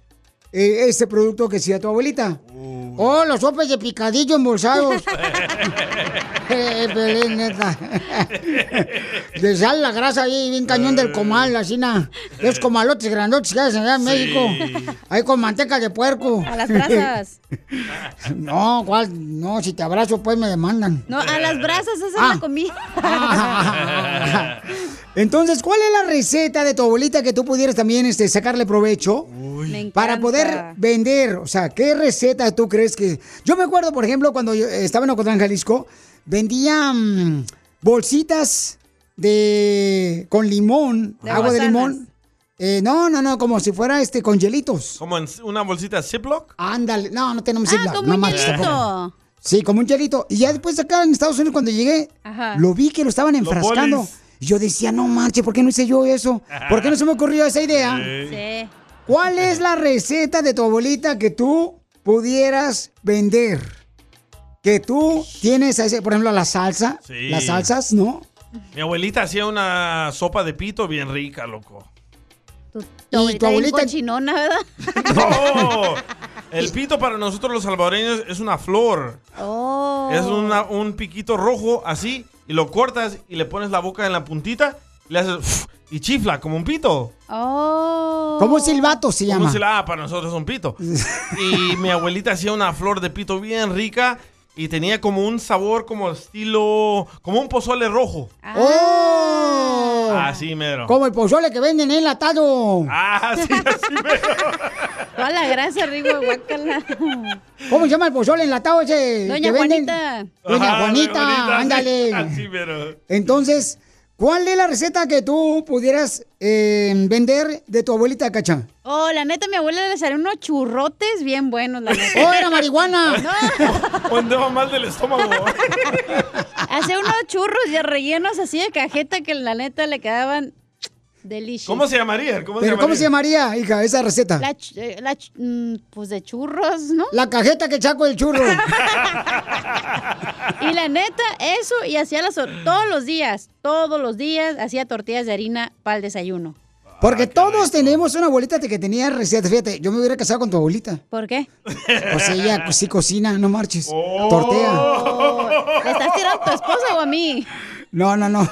eh, ese producto que sea tu abuelita? Oh, los sopes de picadillo embolsados. Pelín, neta. Le sale la grasa ahí, bien cañón del comal, así na. Los comalotes grandotes que hacen allá en México. Ahí con manteca de puerco. A las brasas. No, ¿cuál? No, si te abrazo, pues me demandan. No, a las brasas, esa Ah. es la comida. Entonces, ¿cuál es la receta de tu abuelita que tú pudieras también este, sacarle provecho Me para poder vender? O sea, ¿qué receta tú crees que...? Yo me acuerdo, por ejemplo, cuando yo estaba en Ocotlán, Jalisco, vendía mm, bolsitas de con limón, De agua de limón. Eh, no, no, no, como si fuera este con hielitos. Como en una bolsita Ziploc. Ándale, no, no tenemos Ah, Ziploc, como no un manches, hielito. tampoco. Sí, como un hielito. Y ya después acá en Estados Unidos, cuando llegué, Ajá. lo vi que lo estaban Los enfrascando. bolis. Y yo decía, no manches, ¿por qué no hice yo eso? ¿Por qué no se me ocurrió esa idea? Sí. ¿Cuál es la receta de tu abuelita que tú pudieras vender? Que tú tienes, ese, por ejemplo, la salsa, Sí. las salsas, ¿no? Mi abuelita hacía una sopa de pito bien rica, loco. Tu abuelita bien cochinona, ¿verdad? ¡No! El pito para nosotros los salvadoreños es una flor. Oh. Es una- un piquito rojo así y lo cortas y le pones la boca en la puntita y le haces y chifla como un pito. Oh. Como un silbato se Como llama. un sil- ah, para nosotros es un pito. y mi abuelita hacía una flor de pito bien rica y tenía como un sabor como estilo, como un pozole rojo. ¡Oh! Así mero. Como el pozole que venden enlatado. Ah, sí, así mero. Toda la grasa, Rigo, guácala. ¿Cómo se llama el pozole enlatado ese? Doña que venden? Juanita. Doña Ajá, Juanita, doña Juanita, ándale. Así mero. Entonces, ¿cuál es la receta que tú pudieras eh, vender de tu abuelita Cacha? Oh, la neta, mi abuela le salió unos churrotes bien buenos, la neta. ¡Oh, era marihuana! No, O andaba mal del estómago. hacía unos churros y rellenos así de cajeta que la neta le quedaban deliciosos. ¿Cómo se llamaría? ¿Cómo se ¿Pero llamaría? cómo se llamaría, hija, esa receta? La, ch- eh, la ch- mm, pues de churros, ¿no? La cajeta que chaco el churro. Y la neta, eso, y hacía las, todos los días, todos los días, hacía tortillas de harina para el desayuno. Porque todos tenemos una abuelita que tenía recetas. Fíjate, yo me hubiera casado con tu abuelita. ¿Por qué? Pues ella sí cocina, no marches. Oh. Tortea. ¿Le estás tirando a tu esposa o a mí? No, no, no.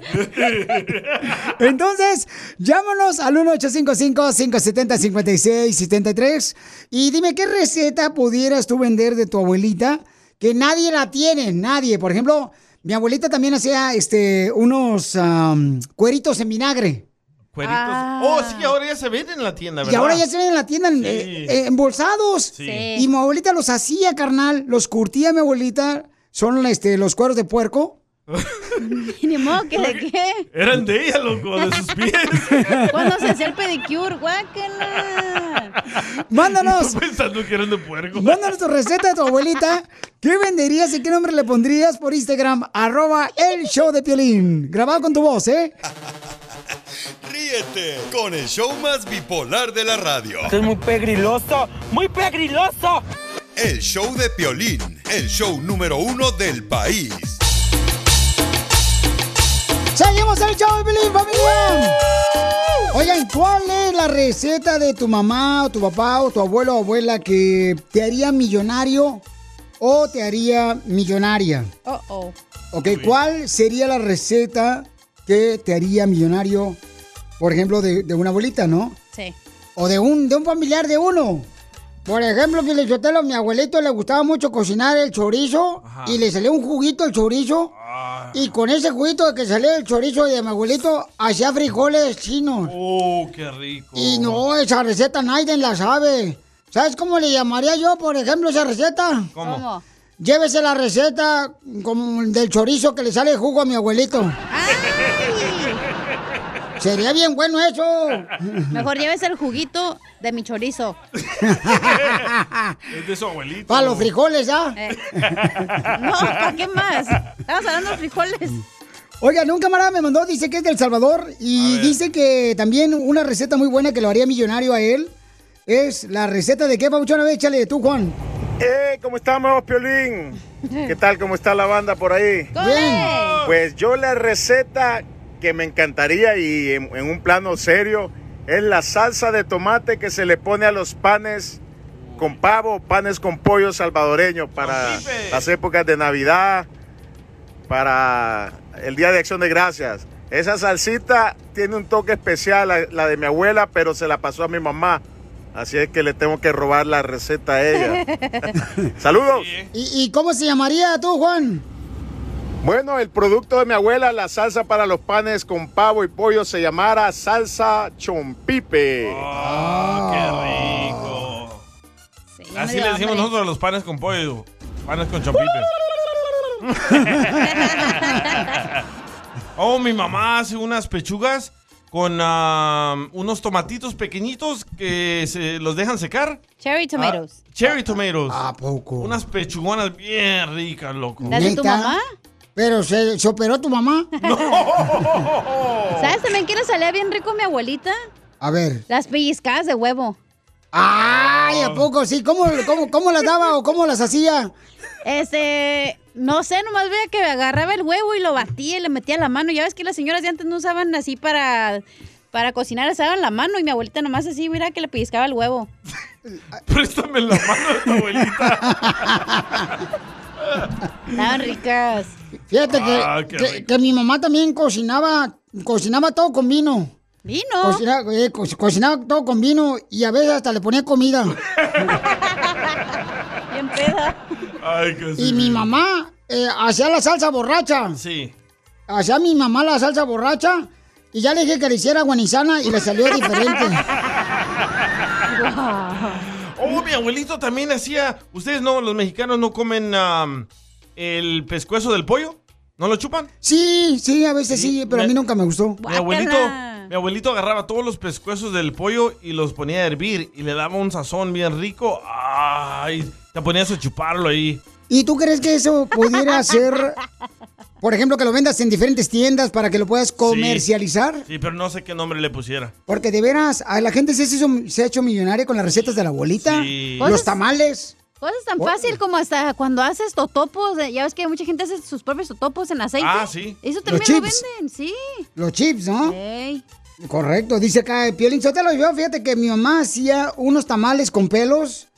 Entonces, llámanos al 1-855-570-5673 y dime qué receta pudieras tú vender de tu abuelita que nadie la tiene, nadie. Por ejemplo, mi abuelita también hacía este, unos cueritos en vinagre. Cueritos. Oh, sí, ahora ya se venden en la tienda, ¿verdad? Y ahora ya se ven en la tienda Sí. eh, eh, embolsados. Sí. Y mi abuelita los hacía, carnal. Los curtía mi abuelita. Son este, los cueros de puerco. Ni modo que de qué. Eran de ella, loco, de sus pies. Cuando se hacía el pedicure, guácala. Mándanos. Yo pensando que eran de puerco. Mándanos tu receta de tu abuelita. ¿Qué venderías y qué nombre le pondrías por Instagram? Arroba el show de Piolín. Grabado con tu voz, ¿eh? Ríete con el show más bipolar de la radio. Esto es muy pegriloso, muy pegriloso. El show de Piolín, el show número uno del país. ¡Seguimos el show de Piolín, familia! Oigan, ¿cuál es la receta de tu mamá o tu papá o tu abuelo o abuela que te haría millonario o te haría millonaria? Oh, oh. Ok, ¿cuál sería la receta que te haría millonario, por ejemplo, de, de una abuelita, no? Sí. O de un, de un familiar de uno. Por ejemplo, que le a mi abuelito le gustaba mucho cocinar el chorizo y le salía un juguito el chorizo. Y con ese juguito que salía el chorizo de mi abuelito, hacía frijoles chinos. Oh, qué rico. Y no, esa receta nadie la sabe. ¿Sabes cómo le llamaría yo, por ejemplo, esa receta? ¿Cómo? ¿Cómo? Llévese la receta como del chorizo que le sale jugo a mi abuelito. Sería bien bueno eso. Mejor lleves el juguito de mi chorizo. Es de su abuelito. Para los frijoles, ¿ah? Eh. No, ¿para qué más? Estamos hablando de frijoles. Oigan, un camarada me mandó, dice que es del Salvador y dice que también una receta muy buena que lo haría millonario a él es la receta de qué, Pabuchón, a ver, échale tú, Juan. ¡Eh! ¿Cómo estamos, Piolín? ¿Qué tal? ¿Cómo está la banda por ahí? Bien. Pues yo la receta que me encantaría y en, en un plano serio es la salsa de tomate que se le pone a los panes con pavo, panes con pollo salvadoreño para las épocas de Navidad, para el Día de Acción de Gracias. Esa salsita tiene un toque especial, la, la de mi abuela, pero se la pasó a mi mamá. Así es que le tengo que robar la receta a ella. Saludos. ¿Y, y cómo se llamaría tú, Juan? Bueno, el producto de mi abuela, la salsa para los panes con pavo y pollo, se llamara salsa chompipe. Ah, qué rico. Así le decimos nosotros a los panes con pollo. Panes con chompites. oh, mi mamá hace unas pechugas con ah, unos tomatitos pequeñitos que se los dejan secar. Cherry tomatoes. Ah, cherry tomatoes. ¿A poco? Unas pechugonas bien ricas, loco. ¿Las de tu mamá? Pero se, se operó tu mamá. ¿Sabes también que le salía bien rico a mi abuelita? A ver. Las pellizcadas de huevo. Ay, ¿a poco sí? ¿Cómo, cómo, cómo las daba o cómo las hacía? Este, no sé, nomás veía que agarraba el huevo y lo batía y le metía la mano. Ya ves que las señoras de antes no usaban así para, para cocinar, usaban la mano y mi abuelita nomás así, mira que le pellizcaba el huevo. Préstame la mano de tu abuelita. Estaban ricas. Fíjate que, Ah, que, mi mamá también cocinaba, cocinaba todo con vino. ¿Vino? Cocinaba, eh, co- cocinaba todo con vino y a veces hasta le ponía comida. Bien peda. Ay, qué Y mi mamá eh, hacía la salsa borracha. Sí. Hacía mi mamá la salsa borracha. Y ya le dije que le hiciera guanizana y le salió diferente. Oh, mi abuelito también hacía. Ustedes no, los mexicanos no comen el pescuezo del pollo. ¿No lo chupan? Sí, sí, a veces sí, pero a mí nunca me gustó. Mi abuelito, mi abuelito agarraba todos los pescuezos del pollo y los ponía a hervir y le daba un sazón bien rico. Ay, te ponías a chuparlo ahí. ¿Y tú crees que eso pudiera ser, por ejemplo, que lo vendas en diferentes tiendas para que lo puedas comercializar? Sí, pero no sé qué nombre le pusiera. Porque de veras, a la gente se, hizo- se ha hecho millonaria con las recetas de la abuelita. Sí. Los tamales. Cosas tan fácil como hasta cuando haces totopos. eh, Ya ves que mucha gente hace sus propios totopos en aceite. Ah, sí. Eso Los también lo venden, sí. Los chips, ¿no? Ey. Correcto, dice acá Piolín Sotelo. Yo fíjate que mi mamá hacía unos tamales con pelos.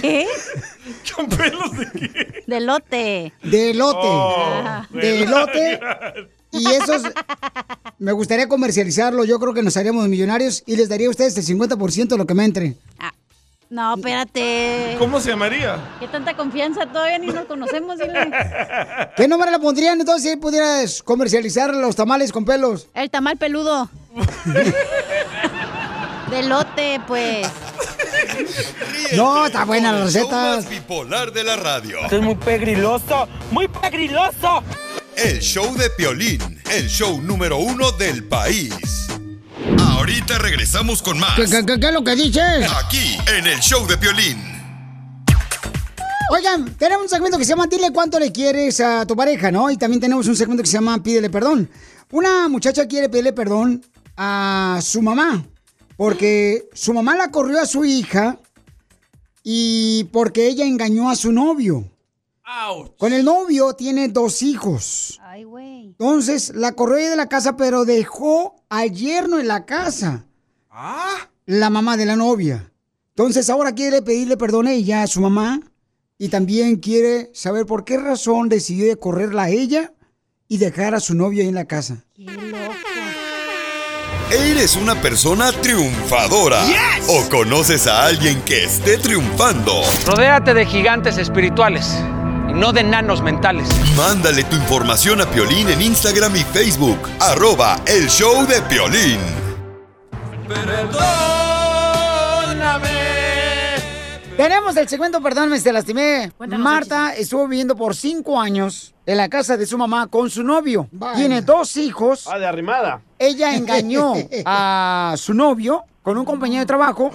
¿Qué? ¿Con pelos de qué? De lote. De elote. Oh, de elote. Y esos me gustaría comercializarlo. Yo creo que nos haríamos millonarios y les daría a ustedes el 50% de lo que me entre. No, espérate. ¿Cómo se llamaría? ¿Qué tanta confianza? Todavía ni nos conocemos, dile. ¿Qué nombre le pondrían entonces si pudieras comercializar los tamales con pelos? El tamal peludo. De lote, pues. No, está buena la receta. más bipolar de la radio. Esto es muy pegriloso, muy pegriloso. El show de Piolín, el show número uno del país. Ahorita regresamos con más. ¿Qué, qué- qué- qué es lo que dices? Aquí, en el show de Piolín. Oigan, tenemos un segmento que se llama Dile cuánto le quieres a tu pareja, ¿no? Y también tenemos un segmento que se llama Pídele perdón. Una muchacha quiere pedirle perdón a su mamá porque su mamá la corrió a su hija y porque ella engañó a su novio. Con el novio tiene dos hijos. Ay, güey. Entonces la corrió ella de la casa, pero dejó al yerno en la casa. La mamá de la novia. Entonces ahora quiere pedirle perdón a ella, a su mamá, y también quiere saber por qué razón decidió de correrla a ella y dejar a su novio ahí en la casa. ¿Eres una persona triunfadora? ¿O conoces a alguien que esté triunfando? Rodéate de gigantes espirituales y no de enanos mentales. Mándale tu información a Piolín en Instagram y Facebook. Arroba el show de Piolín. Tenemos el segmento Perdóname, te lastimé. Marta estuvo viviendo por cinco años en la casa de su mamá con su novio. Tiene dos hijos. Ah, de arrimada. Ella engañó a su novio con un compañero de trabajo.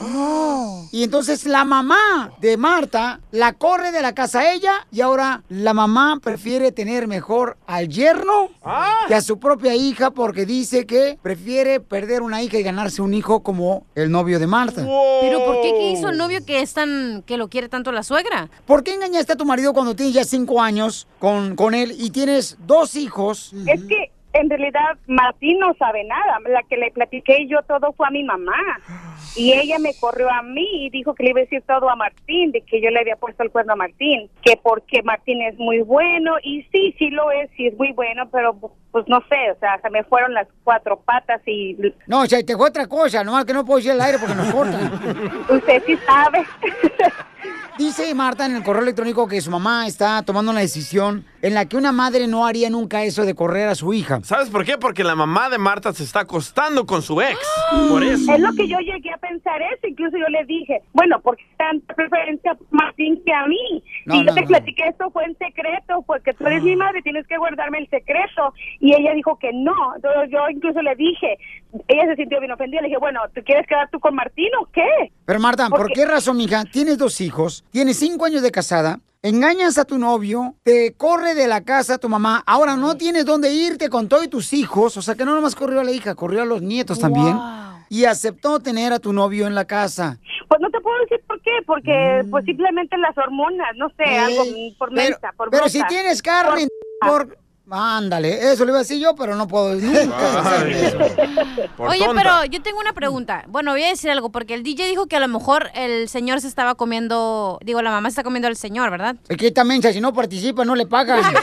Y entonces la mamá de Marta la corre de la casa a ella y ahora la mamá prefiere tener mejor al yerno que a su propia hija porque dice que prefiere perder una hija y ganarse un hijo como el novio de Marta. Pero ¿por qué ¿Qué hizo el novio que es tan que lo quiere tanto la suegra? ¿Por qué engañaste a tu marido cuando tienes ya cinco años con, con él y tienes dos hijos? Es que en realidad Martín no sabe nada. La que le platiqué yo todo fue a mi mamá. Y ella me corrió a mí y dijo que le iba a decir todo a Martín, de que yo le había puesto el cuerno a Martín, que porque Martín es muy bueno. Y sí, sí lo es, sí es muy bueno, pero pues no sé, o sea, se me fueron las cuatro patas y... No, o sea, te fue otra cosa, nomás que no puedo decir el aire porque nos cortan. Usted sí sabe. Dice Marta en el correo electrónico que su mamá está tomando una decisión en la que una madre no haría nunca eso de correr a su hija. ¿Sabes por qué? Porque la mamá de Marta se está acostando con su ex. Por eso. Es lo que yo llegué a pensar eso, incluso yo le dije, bueno, ¿por qué tanta preferencia a Martín que a mí? No, y yo no, te no. platiqué esto fue en secreto, porque tú eres mi madre, tienes que guardarme el secreto. Y ella dijo que no, Entonces, yo incluso le dije, ella se sintió bien ofendida, le dije, bueno, ¿tú quieres quedar tú con Martín o qué? Pero Marta, ¿por Porque- qué razón, mija? Tienes dos hijos, tienes cinco años de casada, engañas a tu novio, te corre de la casa tu mamá, ahora no tienes dónde irte con todos tus hijos, o sea que no nomás corrió a la hija, corrió a los nietos también, y aceptó tener a tu novio en la casa. Pues no te puedo decir por qué, porque pues simplemente las hormonas, no sé, algo por Mm. pero, mensa, por pero si tienes carne, Por- por... Ándale, eso le iba a decir yo, pero no puedo nunca eso. Oye, pero yo tengo una pregunta. Bueno, voy a decir algo, porque el DJ dijo que a lo mejor el señor se estaba comiendo, digo, la mamá se está comiendo al señor, ¿verdad? Es que mensa, si no participa, no le pagan.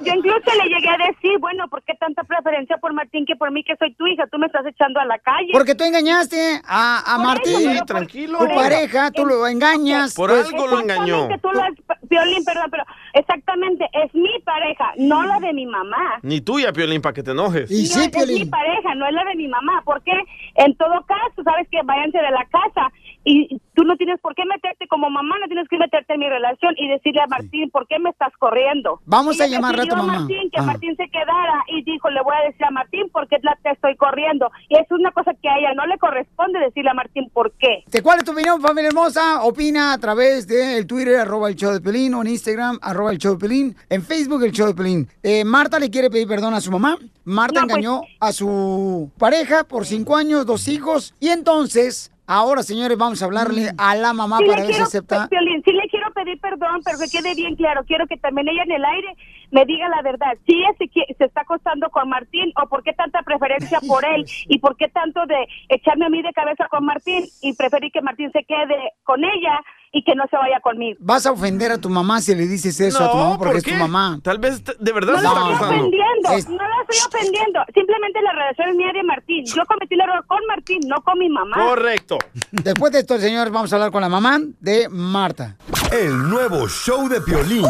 Yo incluso le llegué a decir, bueno, ¿por qué tanta preferencia por Martín que por mí que soy tu hija? Tú me estás echando a la calle. Porque tú engañaste a, a Martín. eso, tranquilo. Tu pareja, tú lo engañas. Por pues- algo lo engañó. Exactamente, tú lo has- Piolín, perdón, pero exactamente, es mi pareja, no la de mi mamá. Ni tuya, Piolín, para que te enojes. No, esa es mi pareja, no es la de mi mamá. Porque en todo caso, sabes que váyanse de la casa y tú no tienes por qué meterte como mamá, no tienes que meterte en mi relación y decirle a Martín, ¿por qué me estás corriendo? Vamos a llamarle a tu mamá. Martín, que Ah. Martín se quedara y dijo, le voy a decir a Martín por qué te estoy corriendo. Y es una cosa que a ella no le corresponde decirle a Martín por qué. ¿De ¿Cuál es tu opinión, familia hermosa? Opina a través del Twitter, arroba el show de Pelín, o en Instagram, arroba el show de Pelín, en Facebook, el show de Pelín. Eh, Marta le quiere pedir perdón a su mamá. Marta No, pues- engañó a su pareja por cinco años, dos hijos. Y entonces, ahora, señores, vamos a hablarle a la mamá Sí para ver si acepta. Sí le quiero pedir perdón, pero que quede bien claro. Quiero que también ella en el aire me diga la verdad. Si ella se, se está acostando con Martín o por qué tanta preferencia por él y por qué tanto de echarme a mí de cabeza con Martín y preferir que Martín se quede con ella y que no se vaya conmigo. Vas a ofender a tu mamá si le dices eso a tu mamá porque ¿por es tu qué? mamá. Tal vez de verdad No se la está estoy ofendiendo, Es- no la estoy ofendiendo. Simplemente la relación es mía de Martín. Yo cometí el error con Martín, no con mi mamá. Correcto. Después de esto, señores, vamos a hablar con la mamá de Marta. El nuevo show de Piolín.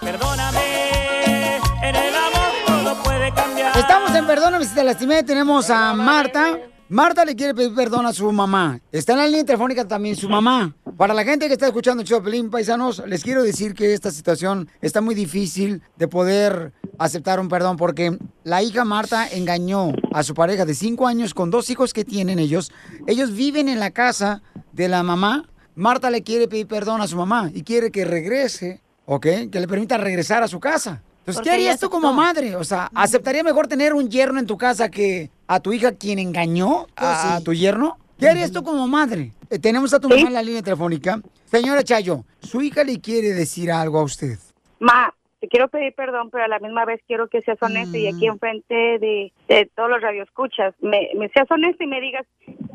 Perdóname, en el amor todo puede cambiar. Estamos en Perdóname si te lastimé. Tenemos a Marta. Marta le quiere pedir perdón a su mamá. Está en la línea telefónica también su mamá. Para la gente que está escuchando Pelín, paisanos, les quiero decir que esta situación está muy difícil de poder aceptar un perdón porque la hija Marta engañó a su pareja de cinco años con dos hijos que tienen ellos. Ellos viven en la casa de la mamá. Marta le quiere pedir perdón a su mamá y quiere que regrese, ¿ok? Que le permita regresar a su casa. Entonces, ¿qué harías tú como madre? O sea, ¿aceptaría mejor tener un yerno en tu casa que a tu hija quien engañó a, a tu yerno? ¿Qué harías tú como madre? Eh, tenemos a tu mamá en la línea telefónica. Señora Chayo, su hija le quiere decir algo a usted. Ma, te quiero pedir perdón, pero a la misma vez quiero que seas honesta y aquí enfrente de, de todos los radioescuchas, me, me seas honesta y me digas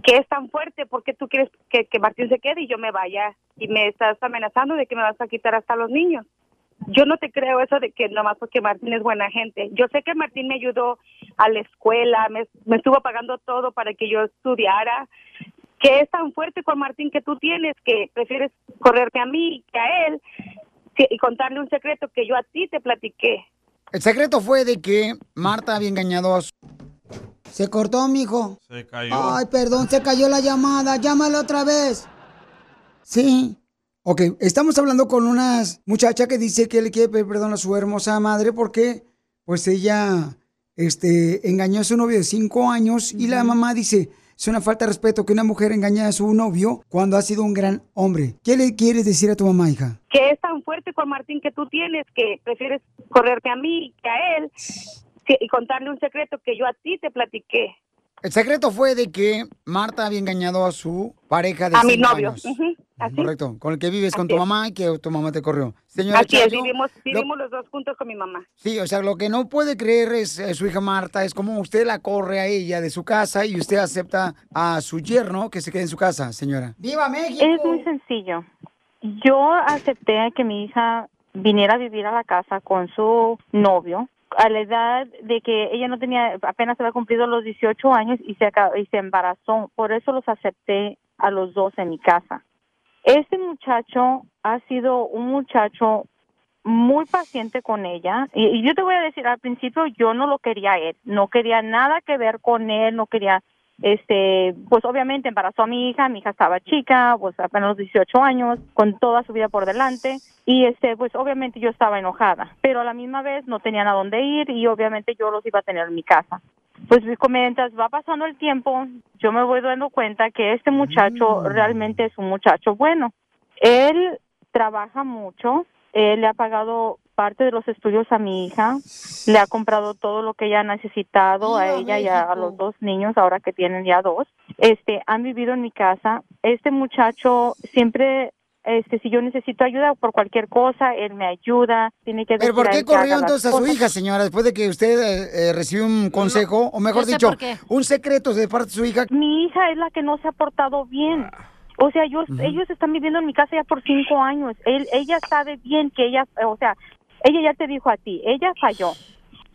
que es tan fuerte porque tú quieres que, que Martín se quede y yo me vaya y me estás amenazando de que me vas a quitar hasta los niños. Yo no te creo eso de que nomás porque Martín es buena gente. Yo sé que Martín me ayudó a la escuela, me, me estuvo pagando todo para que yo estudiara. Que es tan fuerte con Martín que tú tienes que prefieres correrte a mí que a él que- y contarle un secreto que yo a ti te platiqué. El secreto fue de que Marta había engañado a su... Se cortó, mijo. Se cayó. Ay, perdón, se cayó la llamada. Llámala otra vez. Sí. Ok, estamos hablando con una muchacha que dice que le quiere pedir perdón a su hermosa madre porque, pues ella, este, engañó a su novio de cinco años y la mamá dice, es una falta de respeto que una mujer engañe a su novio cuando ha sido un gran hombre. ¿Qué le quieres decir a tu mamá, hija? Que es tan fuerte con Martín que tú tienes que prefieres correrte a mí que a él y contarle un secreto que yo a ti te platiqué. El secreto fue de que Marta había engañado a su pareja de A mi cinco novio. años. Ujú, así. Correcto, con el que vives con tu es. mamá y que tu mamá te corrió. Señora Así es, vivimos, lo- vivimos los dos juntos con mi mamá. Sí, o sea, lo que no puede creer es eh, su hija Marta, es como usted la corre a ella de su casa y usted acepta a su yerno que se quede en su casa, señora. ¡Viva México! Es muy sencillo. Yo acepté a que mi hija viniera a vivir a la casa con su novio a la edad de que ella no tenía, apenas había cumplido los 18 años y se, y se embarazó. Por eso los acepté a los dos en mi casa. Este muchacho ha sido un muchacho muy paciente con ella. Y, yo te voy a decir al principio yo no lo quería él. No quería nada que ver con él no quería este pues obviamente embarazó a mi hija mi hija estaba chica pues apenas los 18 años con toda su vida por delante. Y este pues obviamente yo estaba enojada pero a la misma vez no tenían a dónde ir y obviamente yo los iba a tener en mi casa pues mientras va pasando el tiempo yo me voy dando cuenta que este muchacho realmente es un muchacho bueno él trabaja mucho él le ha pagado parte de los estudios a mi hija, le ha comprado todo lo que ella ha necesitado a ella y a, los dos niños, ahora que tienen ya dos. Este, han vivido en mi casa. Este muchacho siempre Este, si yo necesito ayuda por cualquier cosa, él me ayuda. Tiene que ¿Pero por qué corrió entonces a su cosas. hija, señora, después de que usted eh, eh, recibió un consejo, o mejor dicho, un secreto de parte de su hija? Mi hija es la que no se ha portado bien. O sea, yo, ellos están viviendo en mi casa ya por cinco años. Él, ella sabe bien que ella, eh, o sea, ella ya te dijo a ti, ella falló.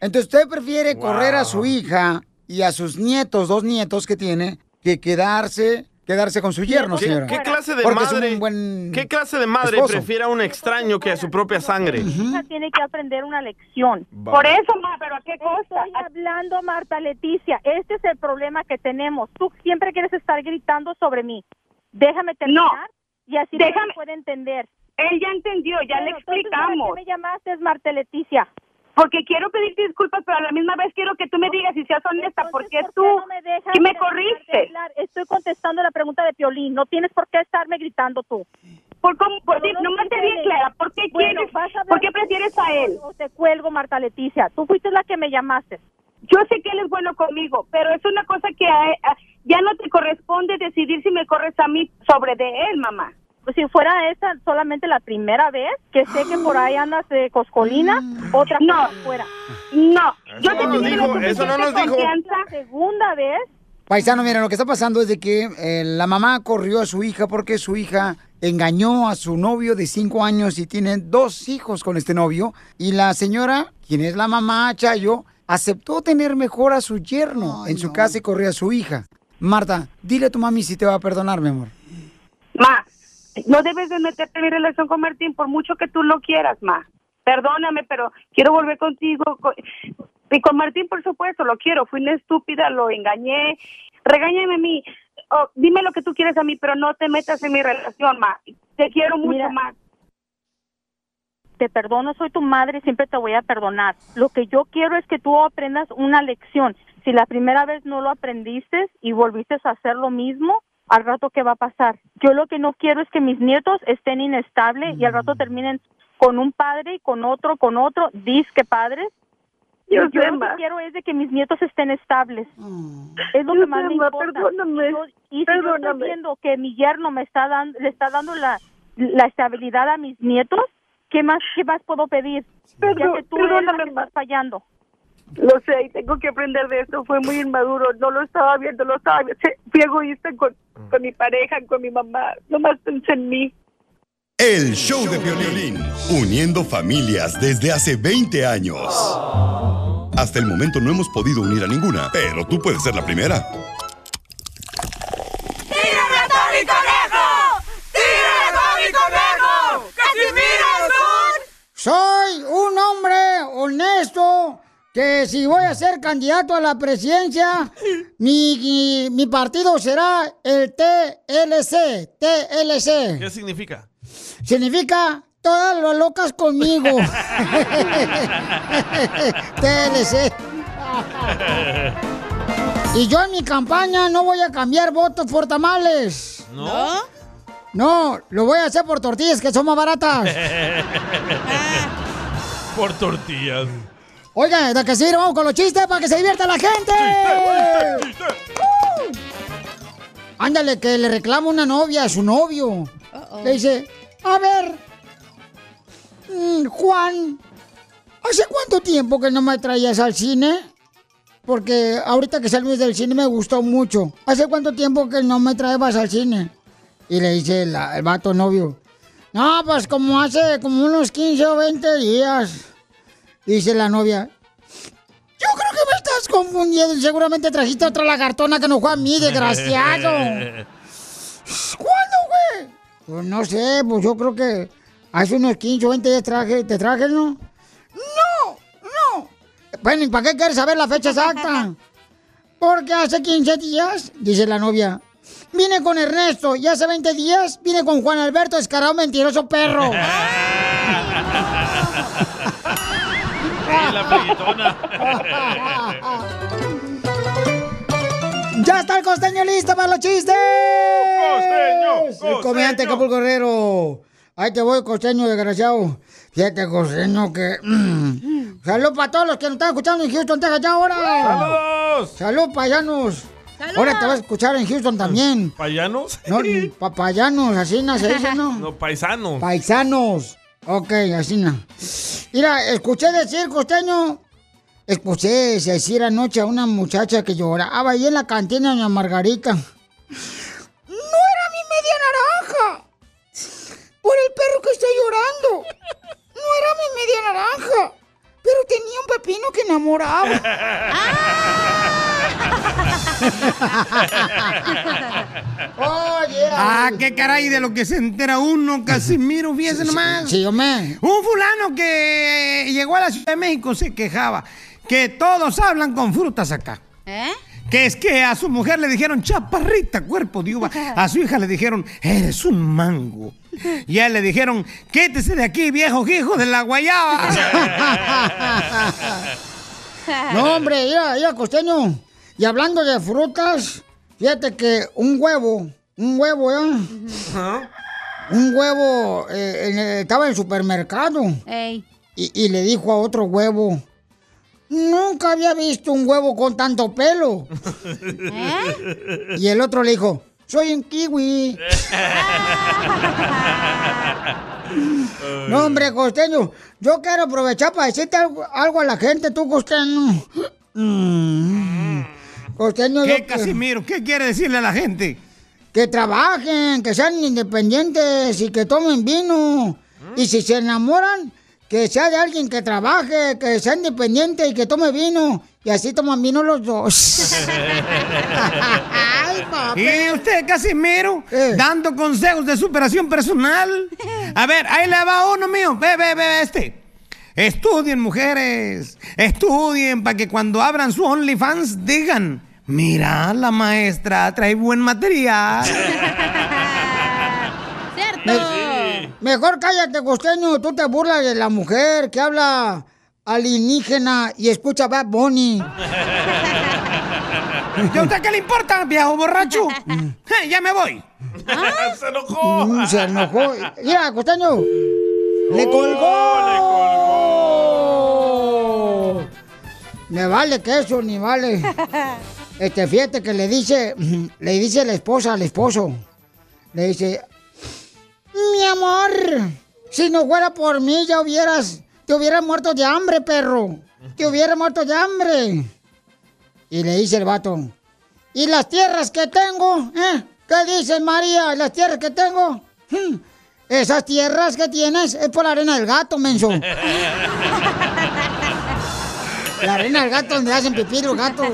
Entonces usted prefiere correr a su hija y a sus nietos, dos nietos que tiene, que quedarse, quedarse con su yerno, ¿Qué, señora. qué clase de Porque madre, un buen qué clase de madre esposo. prefiere a un extraño que a su propia sangre? Mi hija tiene que aprender una lección. Va. Por eso, ma, pero ¿a qué costa? Estoy hablando, Marta Leticia. Este es el problema que tenemos. Tú siempre quieres estar gritando sobre mí. Déjame terminar y así déjame- me puede entender. Él ya entendió, ya le Bueno, entonces, ¿para explicamos. qué me llamaste, Marta Leticia? Porque quiero pedirte disculpas, pero a la misma vez quiero que tú me digas y seas honesta, porque ¿por qué tú no me dejas ¿qué me corriste. Estoy contestando la pregunta de Piolín. No tienes por qué estarme gritando tú. ¿Por cómo? Por, Pero no me bien clara. ¿Por qué Bueno, quieres? vas a hablar ¿Por qué prefieres a él? O te cuelgo, Marta Leticia. Tú fuiste la que me llamaste. Yo sé que él es bueno conmigo, pero es una cosa que a- a- ya no te corresponde decidir si me corres a mí sobre de él, mamá. Si fuera esa solamente la primera vez, que sé que por ahí andas de coscolina, otra No. fuera. No, yo te no la dijo, eso no nos dijo. Segunda vez, Paisano, mira, lo que está pasando es de que eh, la mamá corrió a su hija porque su hija engañó a su novio de cinco años y tiene dos hijos con este novio. Y la señora, quien es la mamá, Chayo, aceptó tener mejor a su yerno en su casa y corrió a su hija. Marta, dile a tu mami si te va a perdonar, mi amor. Ma, no debes de meterte en mi relación con Martín por mucho que tú lo quieras, ma. Perdóname, pero quiero volver contigo. co- Y con Martín, por supuesto, lo quiero. Fui una estúpida, lo engañé. Regáñame a mí. Oh, dime lo que tú quieres a mí, pero no te metas en mi relación, ma. Te quiero mucho, Mira, ma. te perdono, soy tu madre, siempre te voy a perdonar. Lo que yo quiero es que tú aprendas una lección. Si la primera vez no lo aprendiste y volviste a hacer lo mismo, al rato qué va a pasar. Yo lo que no quiero es que mis nietos estén inestables y al rato terminen con un padre y con otro, con otro, disque padres. Yo yo lo que quiero es de que mis nietos estén estables. Es lo que más me importa. perdóname, Y yo- y si yo estoy viendo que mi yerno me está dando, le está dando la, la estabilidad a mis nietos, ¿qué más, qué más puedo pedir? ya que tú eres la que estás fallando. Lo sé, y tengo que aprender de esto. Fue muy inmaduro. No lo estaba viendo, lo estaba viendo. Fui egoísta con, con mi pareja, con mi mamá. Nomás pensé en mí. El show de violín, uniendo familias desde hace 20 años. Hasta el momento no hemos podido unir a ninguna, pero tú puedes ser la primera. ¡Tírame a Tony Conejo! ¡Tírame a Tony Conejo! ¡Casimiro es un... Soy un hombre honesto que si voy a ser candidato a la presidencia, mi, mi partido será el TLC. TLC. ¿Qué significa? Significa todas las locas conmigo. TLC. Y yo en mi campaña no voy a cambiar votos por tamales. ¿No? No, lo voy a hacer por tortillas que son más baratas. Por tortillas. Oiga, de que sí, vamos con los chistes para que se divierta la gente. ¡Uh! Ándale, que le reclama una novia a su novio. Le dice, a ver, mm, Juan, ¿hace cuánto tiempo que no me traías al cine? Porque ahorita que salimos del cine me gustó mucho. ¿Hace cuánto tiempo que no me traebas al cine? Y le dice la- el vato novio, no, pues como hace como unos 15 o 20 días. Dice la novia, yo creo que me estás confundiendo. Seguramente trajiste otra lagartona que no fue a mí, desgraciado. ¿Cuándo, güey? Pues no sé, pues yo creo que hace unos 15 o 20 días traje, te traje, ¿no? No, no. Bueno, ¿y para qué quieres saber la fecha exacta? Porque hace 15 días, dice la novia, vine con Ernesto y hace 20 días vine con Juan Alberto, descarado mentiroso perro. Sí, la freguetona. ¡Ya está el costeño listo para los chistes! ¡Costeño! El comediante Acapulco Guerrero. Ahí te voy, costeño, desgraciado. Fíjate, costeño, que... mm, Salud para todos los que nos están escuchando en Houston, Texas, ya ahora. ¡Saludos! Salud, paisanos. Ahora te vas a escuchar en Houston también. ¿Payanos? No, papayanos, así no se dice, ¿no? No, paisanos. Paisanos. Ok, así no. Mira, escuché decir, costeño, escuché decir anoche a una muchacha que lloraba ahí en la cantina de la Margarita. No era mi media naranja. Por el perro que está llorando. No era mi media naranja. Pero tenía un pepino que enamoraba. Oye. Ah, qué caray de lo que se entera uno, Casimiro, fíjese nomás. Sí, hombre. Un fulano que llegó a la Ciudad de México se quejaba que todos hablan con frutas acá. ¿Eh? Que es que a su mujer le dijeron chaparrita, cuerpo de uva. A su hija le dijeron, eres un mango. Y a él le dijeron, quítese de aquí, viejo hijo de la guayaba. No, hombre, mira, mira, costeño. Y hablando de frutas, fíjate que un huevo, un huevo, ¿eh? Un huevo eh, en el- estaba en el supermercado. Ey. Y, y le dijo a otro huevo, nunca había visto un huevo con tanto pelo. Y el otro le dijo, soy un kiwi. No, hombre, costeño, yo quiero aprovechar para decirte algo, algo a la gente, tú, costeño. Mm. Costeño, ¿Qué, yo- Casimiro? ¿Qué quiere decirle a la gente? que trabajen, que sean independientes y que tomen vino. Y si se enamoran, que sea de alguien que trabaje, que sea independiente y que tome vino. Y así toman vino los dos. Ay, papi. ¿Y usted, Casimiro? Dando consejos de superación personal. A ver, ahí le va uno mío. Ve, ve, ve este. Estudien, mujeres. Estudien para que cuando abran su OnlyFans digan: Mira, la maestra trae buen material. Me- Mejor cállate, costeño. Tú te burlas de la mujer que habla alienígena y escucha Bad Bunny. ¿Y a usted qué le importa, viejo borracho? Eh, ya me voy. Se enojó. Mm, se enojó. Mira, costeño. ¡Le colgó! Me vale que eso, ni vale. Este, fíjate que le dice, le dice la esposa al esposo. Le dice, mi amor, si no fuera por mí ya hubieras, te hubieras muerto de hambre, perro. Te hubieras muerto de hambre. Y le dice el vato, ¿y las tierras que tengo? ¿Eh? ¿Qué dices, María? ¿Las tierras que tengo? Hmm, Esas tierras que tienes es por la arena del gato, menso. La arena del gato donde hacen pipí los gatos.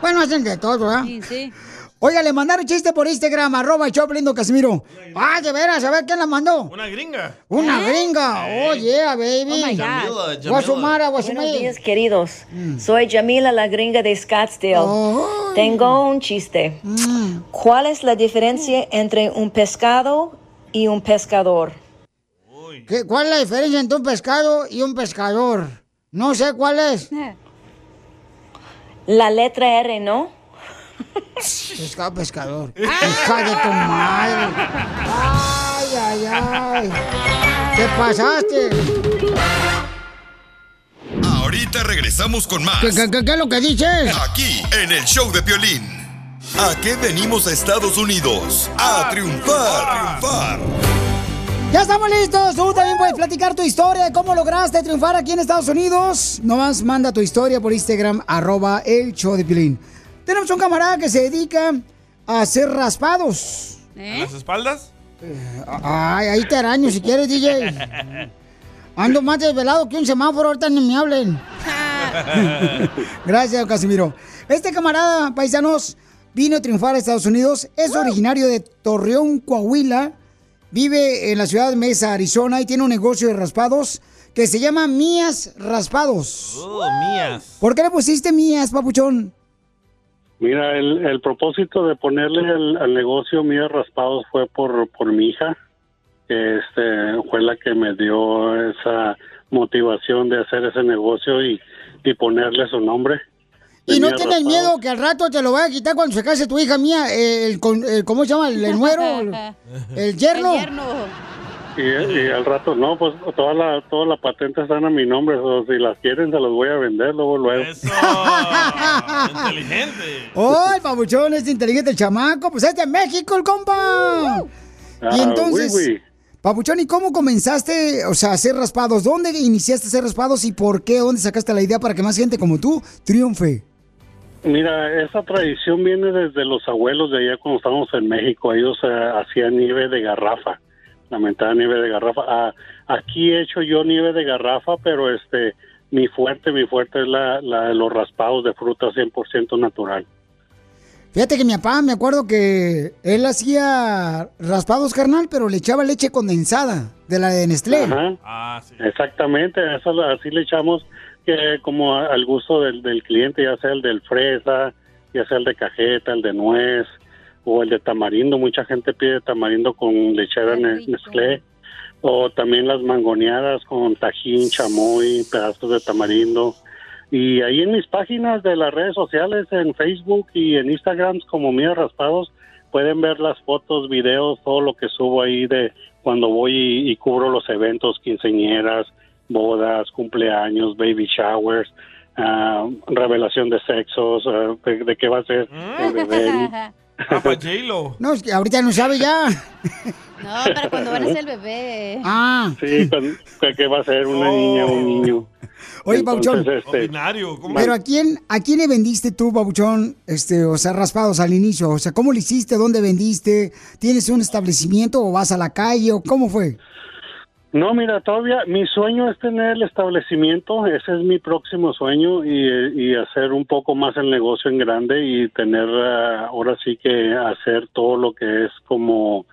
Bueno, hacen de todo, ¿verdad? Sí, sí. Oiga, le mandaron chiste por Instagram, arroba don Casimiro. Ah, de veras, a ver quién la mandó. Una gringa. Una ¿Eh? gringa. Oh, yeah, baby. Oh, my God. Jamila, Jamila. Guasumara, Buenos Guasumara. días, queridos. Soy Jamila, la gringa de Scottsdale. Tengo un chiste. ¿Cuál es la diferencia entre un pescado y un pescador? ¿Qué- ¿Cuál es la diferencia entre un pescado y un pescador? No sé cuál es. La letra R, ¿no? Pescado, pescador. Hija de tu madre. Ay, ay, ay. ¿Qué pasaste? Ahorita regresamos con más. ¿Qué, qué, qué- qué es lo que dices? Aquí, en el show de Piolín. ¿A qué venimos a Estados Unidos? A triunfar. A triunfar. Ya estamos listos. Tú también puedes platicar tu historia de cómo lograste triunfar aquí en Estados Unidos. Nomás manda tu historia por Instagram, arroba el show de Pilín. Tenemos un camarada que se dedica a hacer raspados. ¿En las espaldas? Ay, ahí te araño si quieres, DJ. Ando más desvelado que un semáforo, ahorita ni me hablen. Gracias, Casimiro. Este camarada, paisanos, vino a triunfar a Estados Unidos. Es originario de Torreón, Coahuila. Vive en la ciudad de Mesa, Arizona, y tiene un negocio de raspados que se llama Mías Raspados. Oh, mías. ¿Por qué le pusiste Mías, papuchón? Mira, el, el propósito de ponerle el, al negocio Mías Raspados fue por, por mi hija, que este, fue la que me dio esa motivación de hacer ese negocio y, y ponerle su nombre. ¿Y no tienes Raspados. miedo que al rato te lo vaya a quitar cuando se case tu hija mía? El, con- el- ¿Cómo se llama? El, el nuero. El, el yerno. El yerno. Y, y al rato, no, pues toda la, toda la patente están a mi nombre. O si las quieren, se las voy a vender luego, luego. Inteligente. ¡Oh, el papuchón es inteligente el chamaco! ¡Pues es de México el compa! Y Ah, entonces, oui, oui. papuchón, ¿y cómo comenzaste, o sea, a hacer raspados? ¿Dónde iniciaste a hacer raspados y por qué? ¿Dónde sacaste la idea para que más gente como tú triunfe? Mira, esa tradición viene desde los abuelos de allá cuando estábamos en México. Ellos eh, hacían nieve de garrafa, la mentada nieve de garrafa. Ah, aquí he hecho yo nieve de garrafa, pero este, mi fuerte, mi fuerte es la, la de los raspados de fruta 100% natural. Fíjate que mi papá, me acuerdo que él hacía raspados, carnal, pero le echaba leche condensada de la de Nestlé. Ajá. Exactamente, eso, lo- así le echamos que como a- al gusto del, del cliente, ya sea el del fresa, ya sea el de cajeta, el de nuez o el de tamarindo. Mucha gente pide tamarindo con lechera ne- Nestlé o también las mangoneadas con tajín, chamoy, pedazos de tamarindo. Y ahí en mis páginas de las redes sociales, en Facebook y en Instagram, como Mía Raspados, pueden ver las fotos, videos, todo lo que subo ahí de cuando voy y, y cubro los eventos, quinceñeras, bodas, cumpleaños, baby showers, ah, revelación de sexos, ah, de, de qué va a ser el bebé. Ah, pa' J-Lo. No, es que ahorita no sabe ya. No, pero cuando van a ser el bebé. Ah. Sí, que va a ser una niña, un niño. Oye, Entonces, este, Pero ¿a quién, ¿a quién le vendiste tú, Babuchón, este, o sea, raspados al inicio? O sea, ¿cómo lo hiciste? ¿Dónde vendiste? ¿Tienes un establecimiento o vas a la calle? ¿O cómo fue? No, mira, todavía mi sueño es tener el establecimiento, ese es mi próximo sueño y, y hacer un poco más el negocio en grande y tener ah, ahora sí que hacer todo lo que es como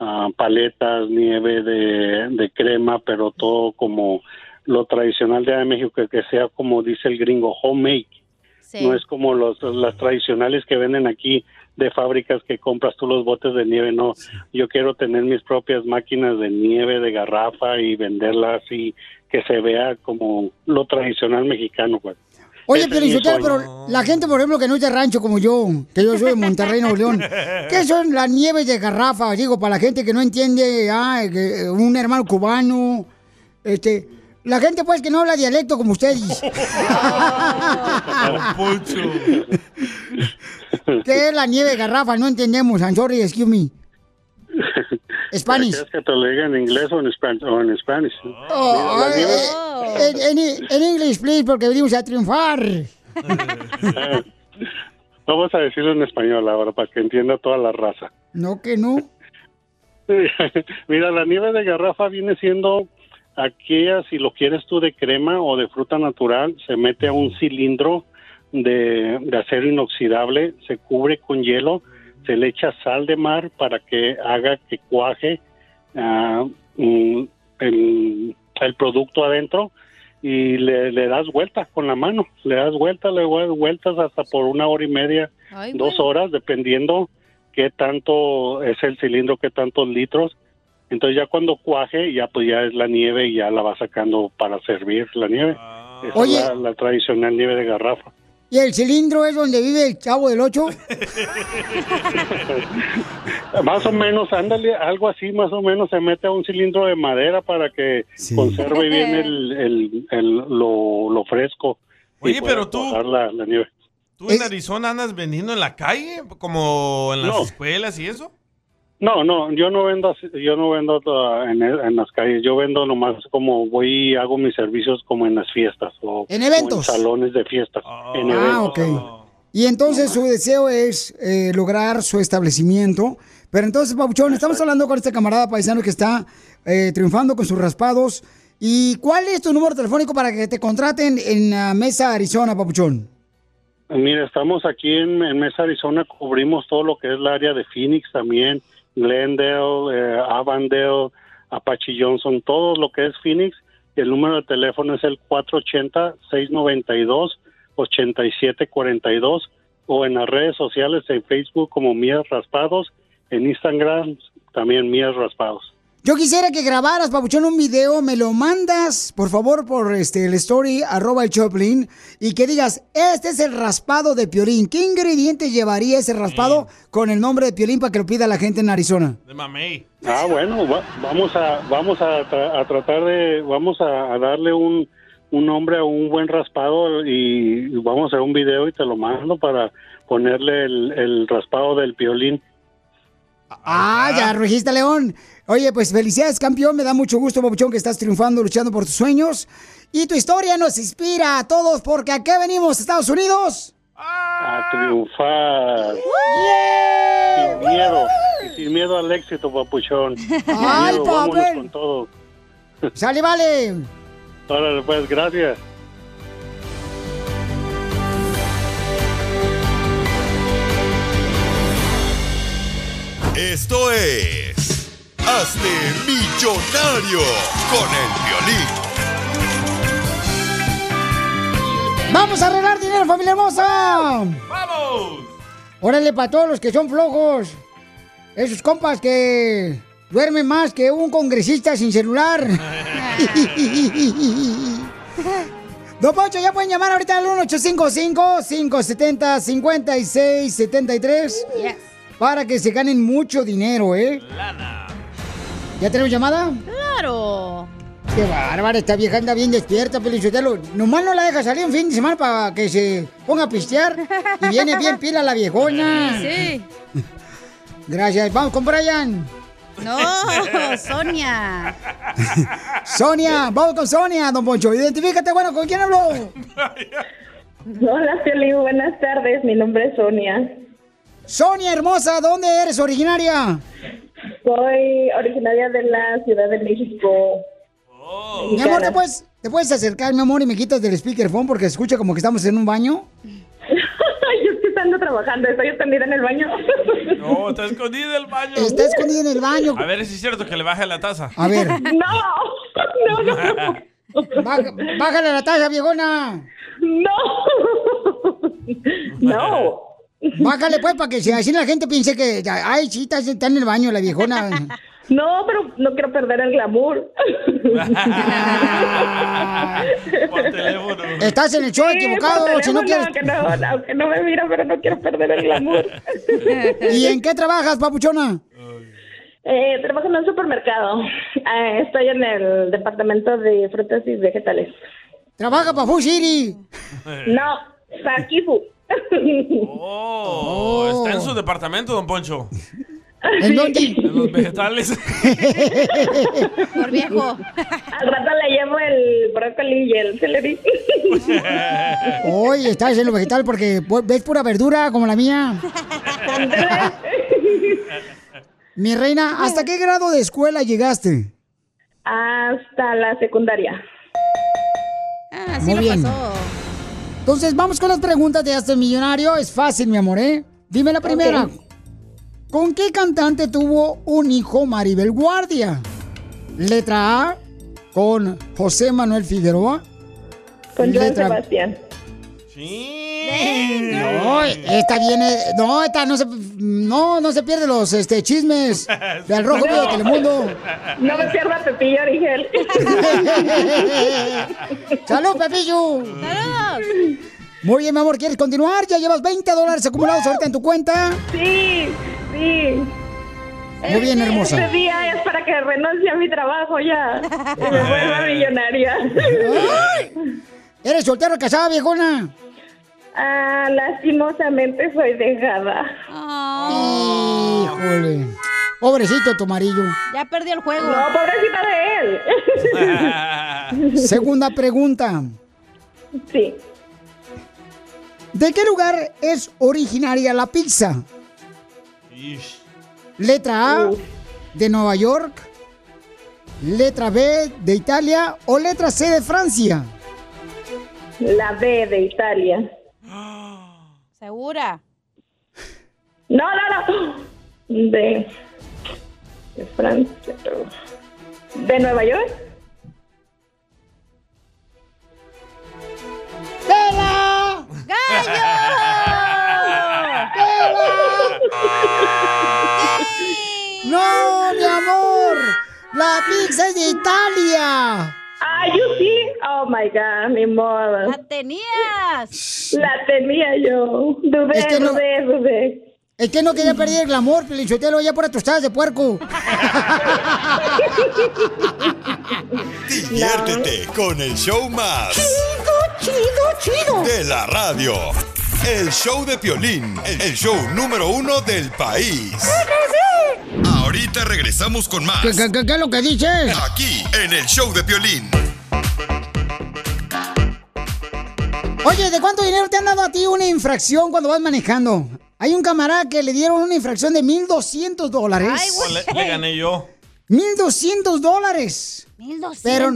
ah, paletas, nieve de, de crema, pero todo como lo tradicional de México, que, que sea como dice el gringo, homemade. No es como los, las tradicionales que venden aquí de fábricas que compras tú los botes de nieve, no. Yo quiero tener mis propias máquinas de nieve, de garrafa y venderlas y que se vea como lo tradicional mexicano, pues. Oye, pero, pero la gente, por ejemplo, que no es de rancho como yo, que yo soy de Monterrey, Nuevo León, ¿qué son las nieves de garrafa? Digo, para la gente que no entiende, ah, que un hermano cubano, este, la gente pues que no habla dialecto como ustedes. ¿Qué es la nieve de garrafa? No entendemos, I'm sorry, excuse me. Spanish. ¿Quieres que te lo diga en inglés o en, en Spanish? Oh, eh, nieves- eh, en, en inglés, please, porque venimos a triunfar. Vamos a decirlo en español ahora para que entienda toda la raza. No, que no. Mira, la nieve de garrafa viene siendo aquella, si lo quieres tú de crema o de fruta natural, se mete a un cilindro de, de acero inoxidable, se cubre con hielo, se le echa sal de mar para que haga que cuaje ah, mm, el, el producto adentro y le, le das vueltas con la mano, le das vueltas, le das vueltas hasta por una hora y media, Ay, dos horas, dependiendo qué tanto es el cilindro, qué tantos litros. Entonces ya cuando cuaje, ya pues ya es la nieve y ya la va sacando para servir la nieve. Esa Oye. es la, la tradicional nieve de garrafa. ¿Y el cilindro es donde vive el chavo del 8? Más o menos, ándale, algo así, más o menos se mete a un cilindro de madera para que conserve bien el, el, el- lo, lo fresco. Oye, pero tú- La, la nieve. ¿Tú en Arizona andas vendiendo en la calle? Como en las No. escuelas y eso. No, no, yo no vendo, así- yo no vendo uh, en, en las calles, yo vendo nomás como voy y hago mis servicios como en las fiestas o ¿En o eventos? salones de fiestas. en Ah, eventos. ok. Y entonces su deseo es eh, lograr su establecimiento. Pero entonces, Pabuchón, estamos hablando con este camarada paisano que está eh, triunfando con sus raspados. ¿Y cuál es tu número telefónico para que te contraten en la Mesa Arizona, Pabuchón? Mira, estamos aquí en, en Mesa, Arizona, cubrimos todo lo que es el área de Phoenix también, Glendale, eh, Avondale, Apache Johnson, todo lo que es Phoenix. El número de teléfono es el 480-692-8742 o en las redes sociales en Facebook como Mías Raspados, en Instagram también Mías Raspados. Yo quisiera que grabaras, Papuchón, un video, me lo mandas, por favor, por este el story, arroba el Choplin, y que digas, este es el raspado de Piolín. ¿Qué ingrediente llevaría ese raspado con el nombre de Piolín para que lo pida la gente en Arizona? De mamey. Ah, bueno, va- vamos a vamos a, tra- a tratar de vamos a, a darle un, un nombre a un buen raspado y vamos a hacer un video y te lo mando para ponerle el, el raspado del piolín. Ah, ya, Regista León. Oye, pues felicidades, campeón. Me da mucho gusto, Papuchón, que estás triunfando, luchando por tus sueños. Y tu historia nos inspira a todos porque aquí venimos, Estados Unidos. A triunfar. Sin miedo. Y sin miedo al éxito, papuchón. Sin Ay, miedo, vámonos papel. con todo. Sale, vale. Órale, pues, gracias. Esto es. Hazte millonario con el violín. ¡Vamos a arreglar dinero, familia hermosa! ¡Vamos! Órale, para todos los que son flojos. Esos compas que duermen más que un congresista sin celular. Don Poncho, ya pueden llamar ahorita al 1855-570-5673 para que se ganen mucho dinero, ¿eh? ¿Ya tenemos llamada? Claro. Qué bárbara, esta vieja anda bien despierta, Pelichotelo. Nomás no la deja salir un fin de semana para que se ponga a pistear. Y viene bien pila la viejona. Sí. Gracias. Vamos con Brian. No, Sonia. Sonia, vamos con Sonia, don Poncho. Identifícate, bueno, ¿con quién hablo? Hola, Piolín, buenas tardes. Mi nombre es Sonia. Sonia, hermosa, ¿dónde eres originaria? Soy originaria de la Ciudad de México. Mi amor, ¿te puedes, ¿te puedes acercar, mi amor, y me quitas del speakerphone porque se escucha como que estamos en un baño? Yo es que estando trabajando, estoy escondida en el baño. No, está escondida en el baño. Está escondida en el baño. A ver si es cierto que le baje la taza. A ver. No, no, no. Baja- bájale la taza, viejona. No. No. Bájale, pues, para que si así la gente piense que, ay, sí, está, está en el baño la viejona. No, pero no quiero perder el glamour. Por teléfono. Estás en el show Sí, equivocado, si no quieres... Aunque no, aunque no me mira, pero no quiero perder el glamour. ¿Y en qué trabajas, papuchona? Eh, trabajo en un supermercado. Eh, estoy en el departamento de frutas y vegetales. Trabaja para City. No, para Kifu. Oh, está en su departamento, don Poncho. ¿En dónde? En los vegetales. Por viejo. Al rato le llevo el brócoli y el celery. Hoy estás en lo vegetal porque ves pura verdura como la mía. Mi reina, ¿hasta qué grado de escuela llegaste? Hasta la secundaria. Ah, Muy bien. Entonces, vamos con las preguntas de Hazte Millonario. Es fácil, mi amor, ¿eh? Dime la primera. ¿Con qué cantante tuvo un hijo Maribel Guardia? Letra A, con José Manuel Figueroa. Con Joan Letra- Sebastián. No, esta viene. No, esta no se. No, no se pierde los este, chismes del Rojo Vivo de Telemundo. No me pierda Pepillo Origel. ¡Salud, Pepillo! ¡Salud! Muy bien, mi amor, ¿quieres continuar? Ya llevas 20 dólares acumulados ahorita en tu cuenta. Sí, sí. Muy bien, hermosa. Este día es para que renuncie a mi trabajo ya. Y me vuelva millonaria. ¿Eres soltero o casada, viejona? Ah, lastimosamente soy dejada. Híjole. Pobrecito tu amarillo. Ya perdió el juego. No, pobrecita de él. Segunda pregunta. Sí. ¿De qué lugar es originaria la pizza? Letra A, de Nueva York. Letra B, de Italia. O letra C, de Francia. La B de Italia. ¿Segura? No, no, no. De, de Francia. ¿De Nueva York? ¡Vela! ¡No, mi amor! La pizza es de Italia. Ah, yo sí. Oh my God, mi amor. ¡La tenías! La tenía yo. Dudé, Es que no- dudé, dudé. Es que no quería perder el glamour, Pelichotelo, ya por tostadas de puerco. Diviértete con el show más. Chido, chido, chido. De la radio. El show de Piolín, el show número uno del país. Ahorita regresamos con más. ¿Qué, qué, qué- qué es lo que dices? Aquí, en el show de Piolín. Oye, ¿de cuánto dinero te han dado a ti una infracción cuando vas manejando? Hay un camarada que le dieron una infracción de 1.200 dólares. Le, le gané yo. 1.200 dólares. ¿1200? Pero